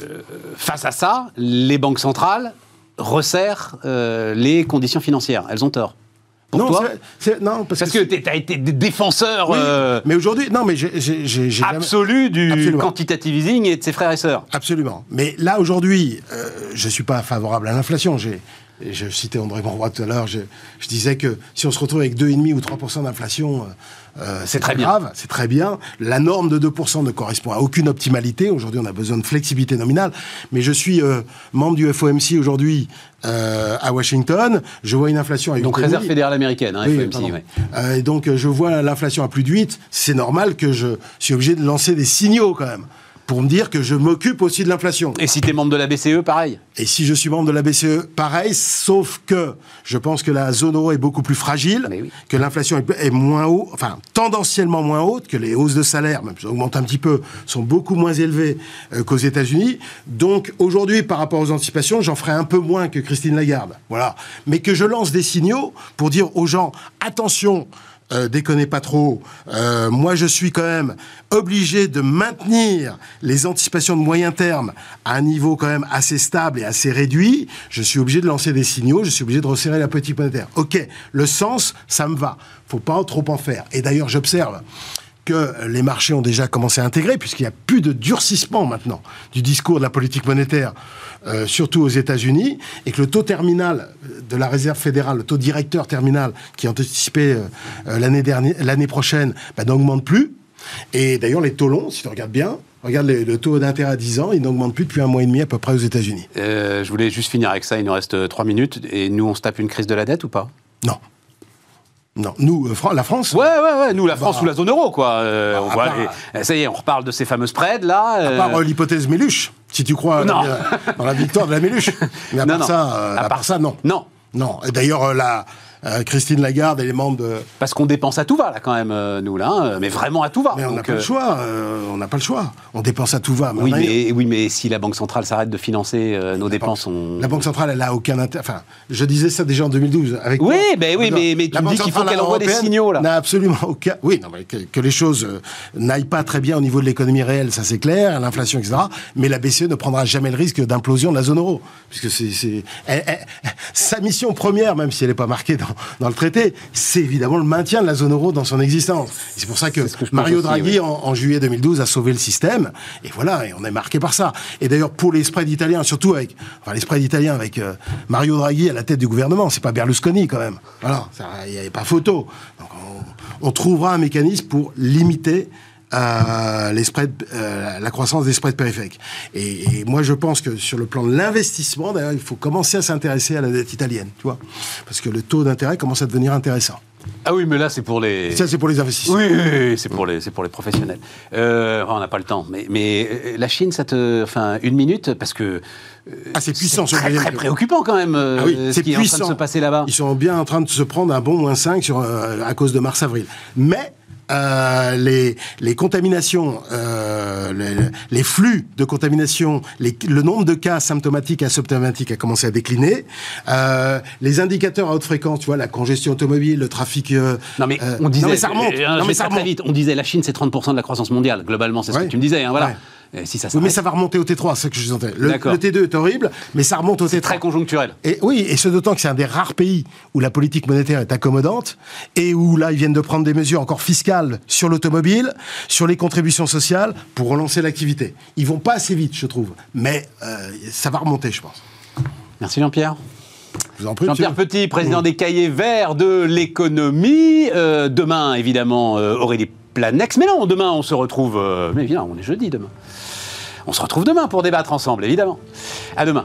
face à ça, les banques centrales resserrent euh, les conditions financières. Elles ont tort. Pour non, toi non, parce, Parce que tu as été défenseur Oui, euh, mais aujourd'hui, non, mais j'ai jamais- absolu du Absolument. quantitative easing et de ses frères et sœurs. Absolument. Mais là, aujourd'hui, euh, je ne suis pas favorable à l'inflation. J'ai, je citais André Monroy tout à l'heure, je, je disais que si on se retrouve avec 2,5 ou 3% d'inflation, euh, c'est très grave, c'est très bien. La norme de 2% ne correspond à aucune optimalité. Aujourd'hui, on a besoin de flexibilité nominale. Mais je suis euh, membre du FOMC aujourd'hui euh, à Washington. Je vois une inflation à Donc 8,5. réserve fédérale américaine, hein, Oui, FOMC. ouais. Euh, et donc, je vois l'inflation à plus de 8. C'est normal que je suis obligé de lancer des signaux quand même. Pour me dire que je m'occupe aussi de l'inflation. Et si tu es membre de la BCE, pareil Et si je suis membre de la BCE, pareil, sauf que je pense que la zone euro est beaucoup plus fragile, oui. que l'inflation est, moins haut, enfin tendanciellement moins haute, que les hausses de salaire, même si elles augmentent un petit peu, sont beaucoup moins élevées euh, qu'aux États-Unis. Donc aujourd'hui, par rapport aux anticipations, j'en ferai un peu moins que Christine Lagarde. Voilà. Mais que je lance des signaux pour dire aux gens attention, euh, déconnez pas trop. Euh, moi, je suis quand même obligé de maintenir les anticipations de moyen terme à un niveau quand même assez stable et assez réduit. Je suis obligé de lancer des signaux. Je suis obligé de resserrer la politique monétaire. Ok, le sens, ça me va. Faut pas trop en faire. Et d'ailleurs, j'observe que les marchés ont déjà commencé à intégrer, puisqu'il n'y a plus de durcissement maintenant du discours de la politique monétaire, euh, surtout aux États-Unis, et que le taux terminal de la Réserve fédérale, le taux directeur terminal qui est anticipé euh, euh, l'année dernière, l'année prochaine, bah, n'augmente plus. Et d'ailleurs, les taux longs, si tu regardes bien, regarde le, le taux d'intérêt à 10 ans, il n'augmente plus depuis un mois et demi à peu près aux États-Unis. Euh, Je voulais juste finir avec ça, il nous reste 3 minutes. Et nous, on se tape une crise de la dette ou pas? Non. Non, nous, euh, la France, Ouais, ouais, ouais, nous, la France Bah, ou la zone euro, quoi. Euh, bah, on voit Ça y est, on reparle de ces fameux spreads, là. à part euh, l'hypothèse Méluche, si tu crois Non. dans la victoire de la Méluche. Mais à Non, part non. ça, À part- part ça, non. Non, Non. Et d'ailleurs, la euh, Christine Lagarde et les membres de. parce qu'on dépense à tout va, là, quand même, euh, nous, là. hein, mais vraiment à tout va. Mais on n'a pas le choix. euh, on n'a pas le choix. On dépense à tout va. Oui mais, oui, mais si la Banque centrale s'arrête de financer nos dépenses, on... La Banque centrale, elle a aucun intérêt. Enfin, je disais ça déjà en 2012. Avec Oui, ben oui, mais- mais tu me dis qu'il faut qu'elle envoie des signaux, là. N'a absolument aucun. Oui, non, mais que, que les choses n'aillent pas très bien au niveau de l'économie réelle, ça c'est clair, l'inflation, etc. Mais la BCE ne prendra jamais le risque d'implosion de la zone euro, puisque c'est sa mission première, même si elle n'est pas marquée dans, dans le traité, c'est évidemment le maintien de la zone euro dans son existence. C'est pour ça que, Mario aussi, Draghi oui. en, en juillet 2012 a sauvé le système. Et voilà, et on est marqué par ça. Et d'ailleurs, pour les spreads italiens, surtout avec, enfin, les spreads italiens avec euh, Mario Draghi à la tête du gouvernement, c'est pas Berlusconi quand même. Voilà, il n'y avait pas photo. Donc, on, on trouvera un mécanisme pour limiter euh, les spreads, euh, la croissance des spreads périphériques. Et, et moi, je pense que sur le plan de l'investissement, d'ailleurs, il faut commencer à s'intéresser à la dette italienne, tu vois, parce que le taux d'intérêt commence à devenir intéressant. Ah oui, mais là, c'est pour les... Ça, c'est pour les investisseurs. Oui, oui, oui, c'est pour les, c'est pour les professionnels. Euh, on n'a pas le temps, mais, mais euh, la Chine, ça te, enfin, une minute, parce que Ah, c'est puissant le très, très préoccupant quand même, Ah oui, ce c'est qui est en train de puissant. se passer là-bas. Ils sont bien en train de se prendre un bon moins 5 sur, à cause de mars-avril. Mais euh, les, les contaminations, euh, les, les flux de contamination, les- le nombre de cas symptomatiques et asymptomatiques a commencé à décliner. Euh, les indicateurs à haute fréquence, tu vois, la congestion automobile, le trafic... euh, Non mais euh, on disait, Non mais ça remonte. non mais ça remonte. vite, on disait la Chine c'est 30% de la croissance mondiale, globalement c'est ce Ouais. que tu me disais, hein, voilà. Ouais. Si ça Oui, mais ça va remonter au T3, c'est ce que je disais. Le, D'accord. le T2 est horrible, mais ça remonte au T3. c'est très conjoncturel. Et oui, et ce d'autant que c'est un des rares pays où la politique monétaire est accommodante et où là ils viennent de prendre des mesures encore fiscales sur l'automobile, sur les contributions sociales pour relancer l'activité. Ils vont pas assez vite, je trouve, mais euh, ça va remonter, je pense. Merci Jean-Pierre. Jean-Pierre. Petit, président des cahiers verts de l'économie. Euh, demain, évidemment, euh, Aurélie Planex. Mais non, demain, on se retrouve. euh, mais évidemment, on est jeudi demain. On se retrouve demain pour débattre ensemble, évidemment. À demain.